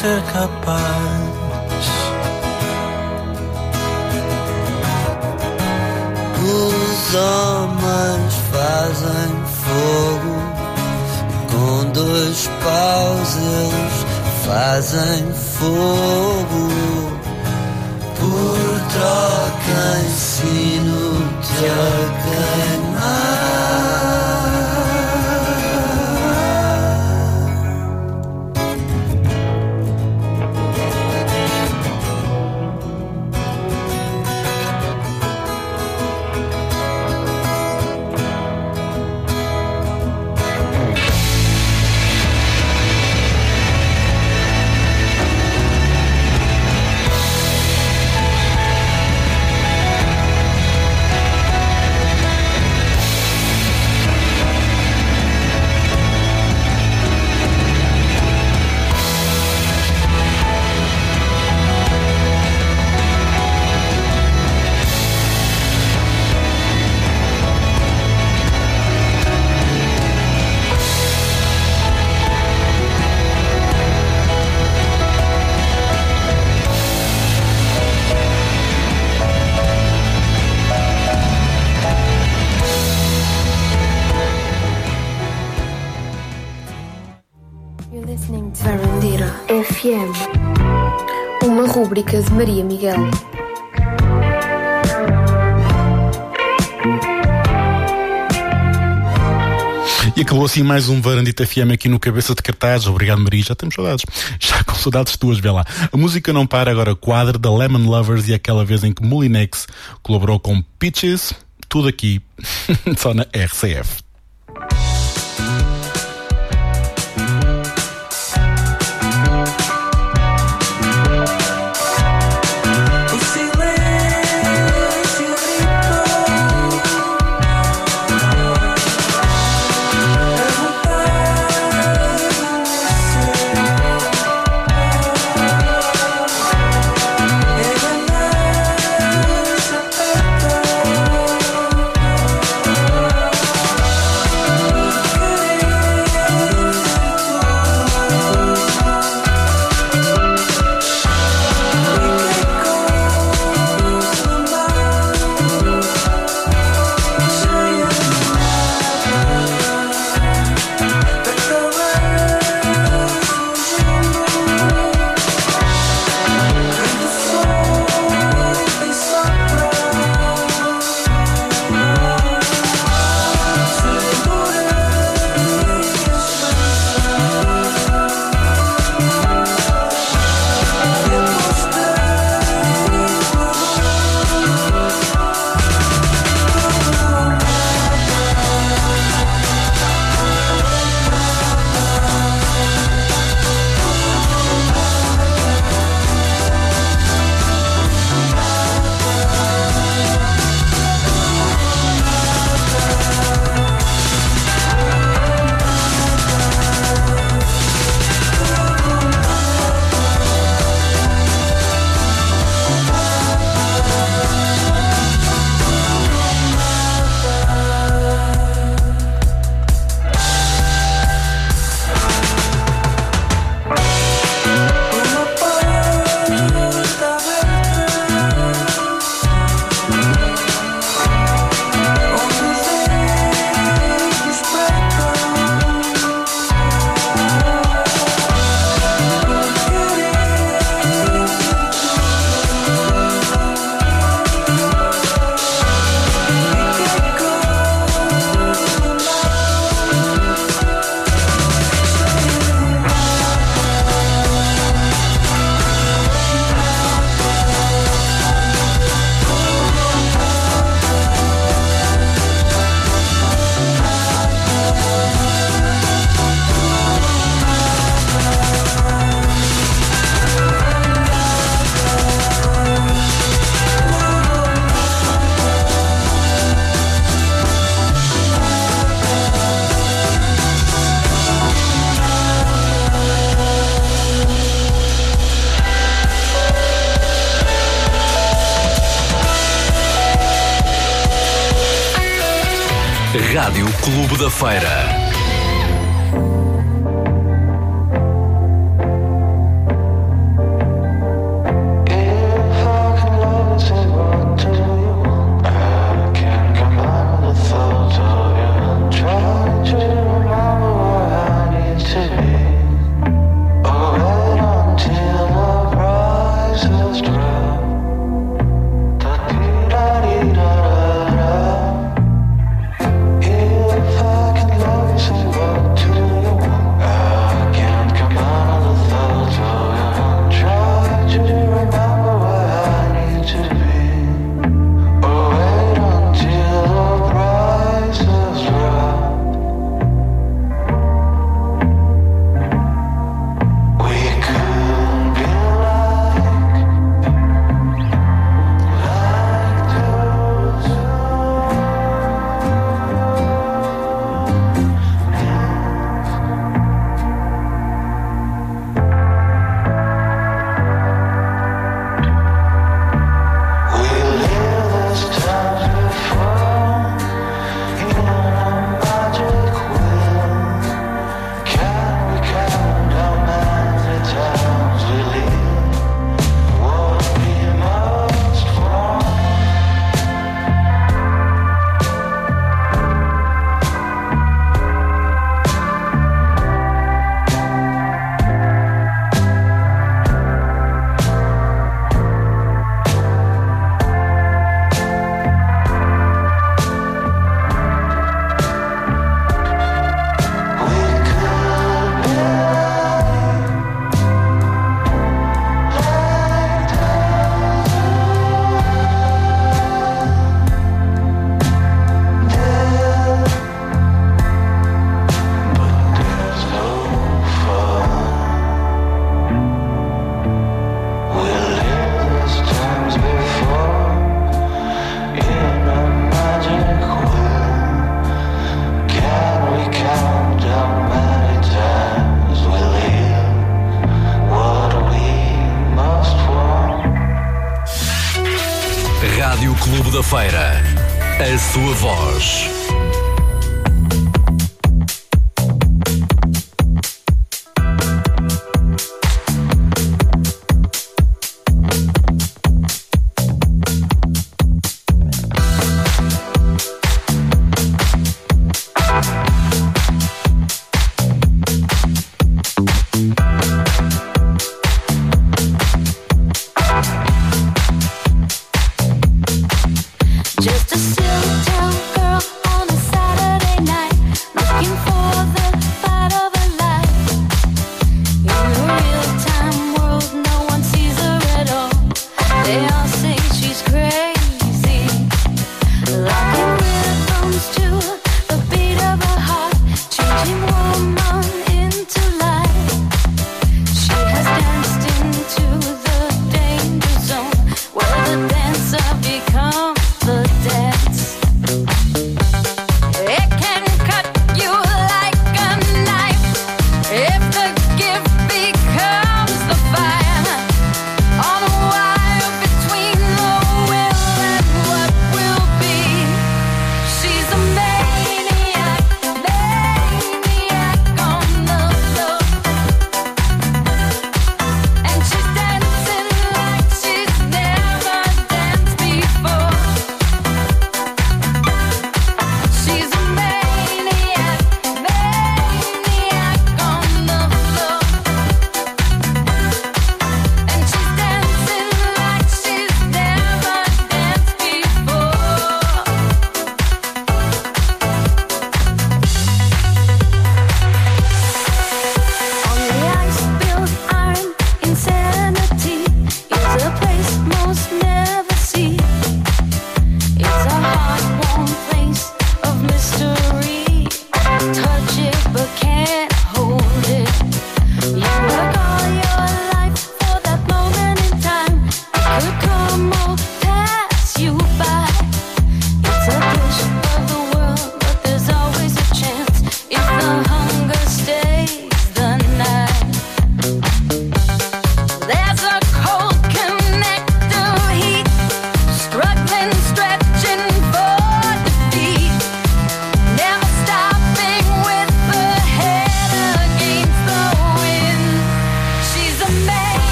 Ser capaz. Os homens fazem fogo com dois paus, eles fazem fogo por troca ensino-te a Acabou assim mais um Varandita FM aqui no Cabeça de Cartaz. Obrigado, Maria. Já temos saudades. Já com saudades tuas, vê lá. A música não para agora, quadro da Lemon Lovers e aquela vez em que Molinex colaborou com Peaches. Tudo aqui, só na RCF.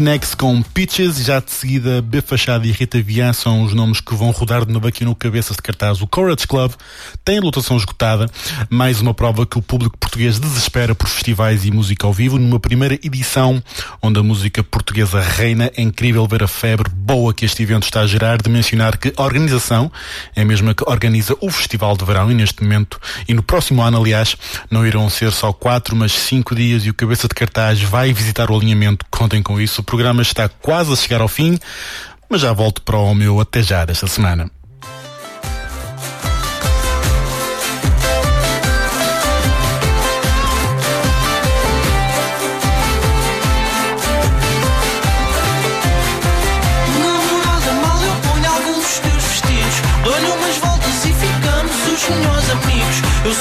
Next com Peaches, já de seguida B Fachada e Rita Vian são os nomes que vão rodar de novo aqui no Cabeças de Cartaz. O Courage Club tem lotação esgotada, mais uma prova que o público português desespera por festivais e música ao vivo, numa primeira edição onde a música portuguesa reina. É incrível ver a febre boa que este evento está a gerar, de mencionar que a organização é a mesma que organiza o Festival de Verão e neste momento, e no próximo ano aliás, não irão ser só quatro, mas cinco dias e o Cabeça de Cartaz vai visitar o alinhamento. Contem com isso. O programa está quase a chegar ao fim, mas já volto para o meu até já desta semana.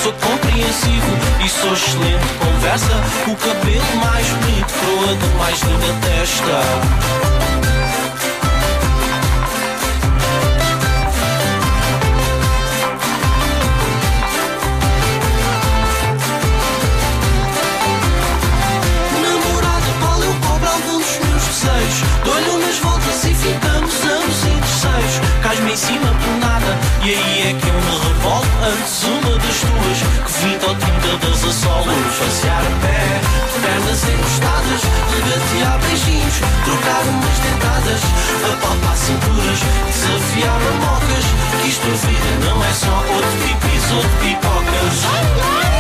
Sou compreensivo e sou excelente conversa. O cabelo mais bonito, coroa de mais linda testa. Desejos. Dou-lhe umas voltas e ficamos anos indeceios. Cais-me em cima por nada, e aí é que eu me revolto. Antes uma das tuas, que 20 ou 30 das assolos. Passear a pé, pernas encostadas, regatear beijinhos, trocar umas dentadas, apalpar cinturas, desafiar mamocas. Que isto a vida não é só outro pipis, outro pipocas.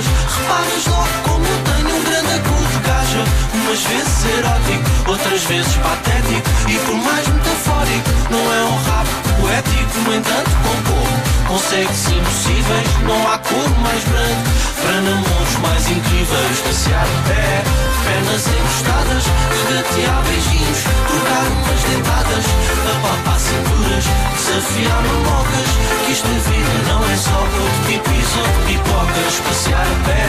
Calças. Reparas logo como tenho um grande agudo de gaja. Umas vezes erótico, outras vezes patético. E por mais metafórico, não é um rap poético. No entanto, compor consegues impossíveis. Não há cor mais branco para namoros mais incríveis. Passear a pé, pernas encostadas, regatear beijinhos, trocar umas dentadas, apalpar cinturas, desafiar mamocas. Que isto a vida não é só outro ou de pipocas. Passear a pé,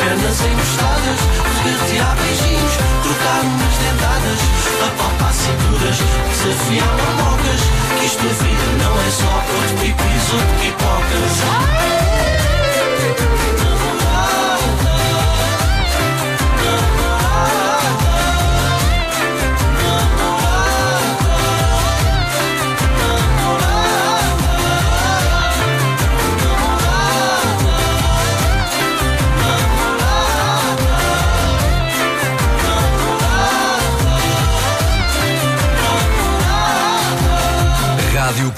pernas encostadas, regatear beijinhos, trocar umas dentadas, apalpar cinturas, desafiar mamocas. Que isto vida não é só outro pipis ou pipocas. Rádio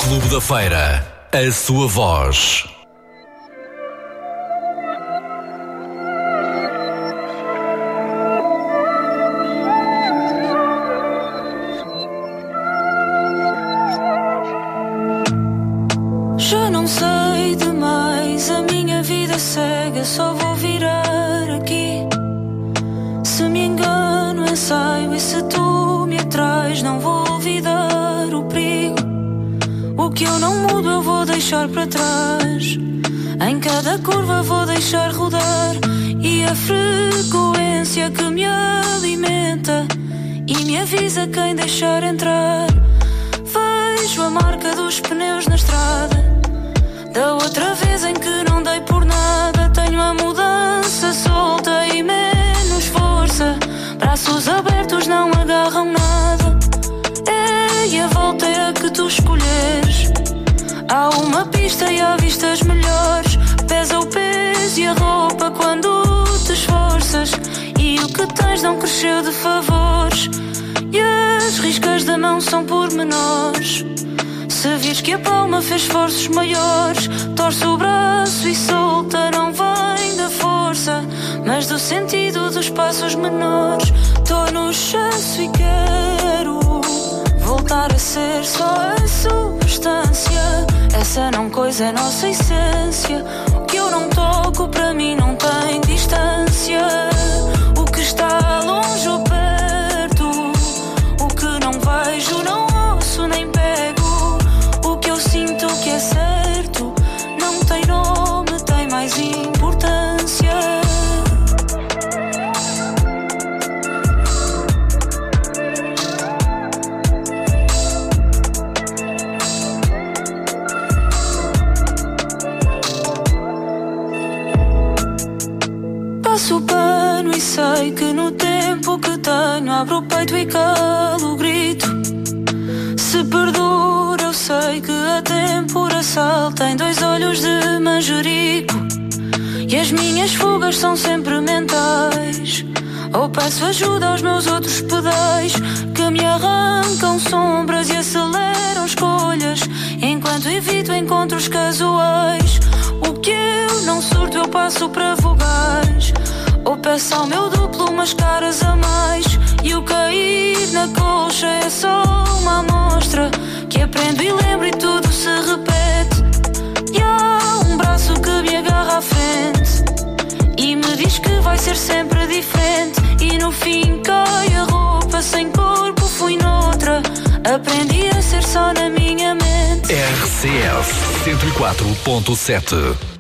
Clube da Feira. A sua voz. Cada curva vou deixar rodar. E a frequência que me alimenta e me avisa quem deixar entrar. Vejo a marca dos pneus na estrada. Da outra vez em que não dei por nada, tenho a mudança solta e menos força. Braços abertos não agarram nada. É, e a volta é a que tu escolheres. Há uma pista e há vistas melhores. O peso e a roupa quando te esforças. E o que tens não cresceu de favores. E as riscas da mão são pormenores. Se vires que a palma fez esforços maiores, torce o braço e solta, não vem da força, mas do sentido dos passos menores. Tô no chasso e quero voltar a ser só a substância. Essa não coisa é nossa essência. O que eu não toco para mim não tem distância. O que está longe ou grito. Se perdura, eu sei que a tempura sal tem dois olhos de manjerico. E as minhas fugas são sempre mentais. Ou peço ajuda aos meus outros pedais que me arrancam sombras e aceleram escolhas. Enquanto evito encontros casuais, o que eu não surto eu passo para vogar. Ou peço ao meu duplo umas caras a mais. E o cair na colcha é só uma amostra que aprendo e lembro e tudo se repete. E há um braço que me agarra à frente e me diz que vai ser sempre diferente. E no fim cai a roupa sem corpo, fui noutra. Aprendi a ser só na minha mente. RCS 104.7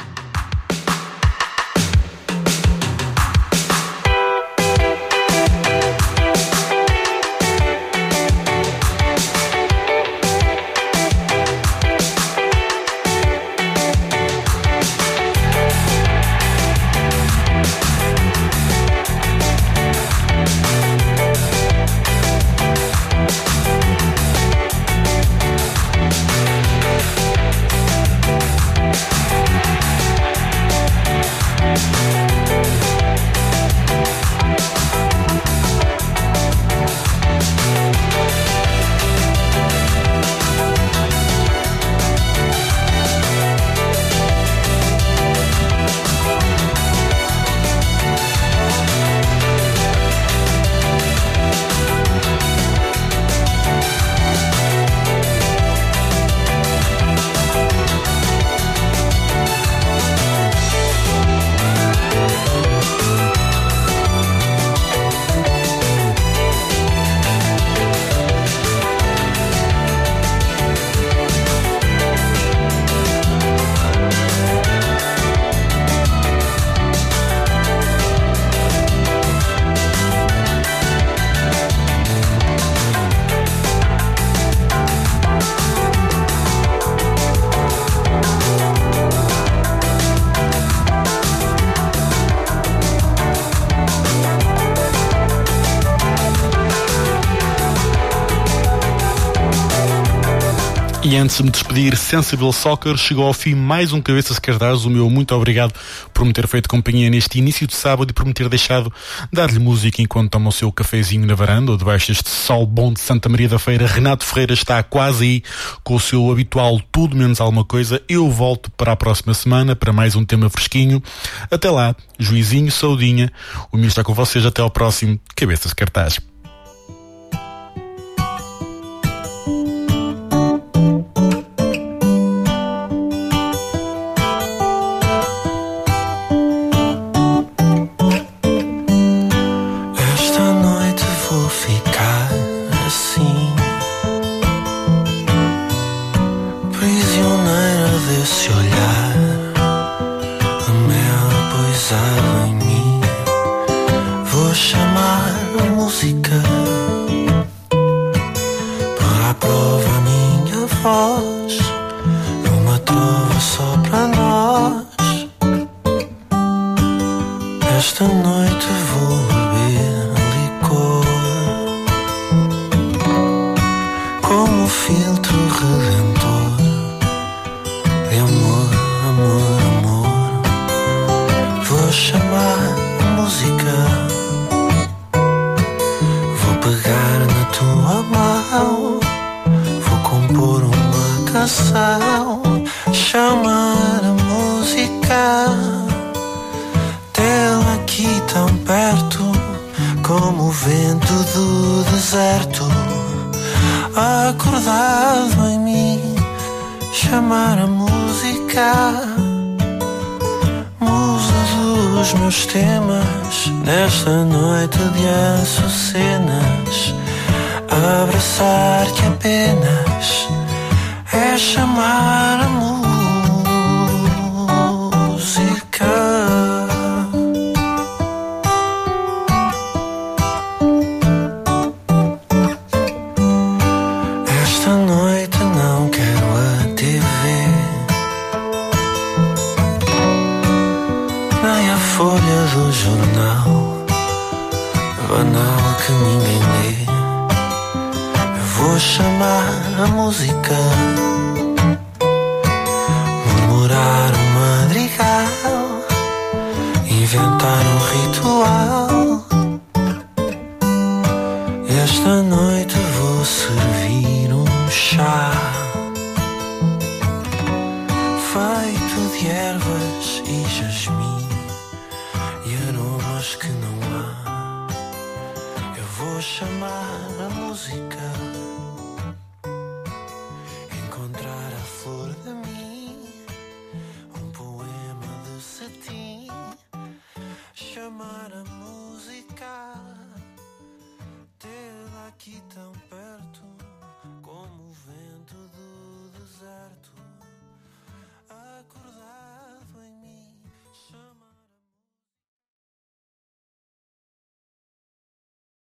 despedir, Sensible Soccer chegou ao fim mais um Cabeça de Cartaz. O meu muito obrigado por me ter feito companhia neste início de sábado e por me ter deixado dar-lhe música enquanto toma o seu cafezinho na varanda ou debaixo deste sol bom de Santa Maria da Feira. Renato Ferreira está quase aí com o seu habitual tudo menos alguma coisa. Eu volto para a próxima semana para mais um tema fresquinho. Até lá, juizinho, saudinha. O meu está com vocês. Até ao próximo Cabeças de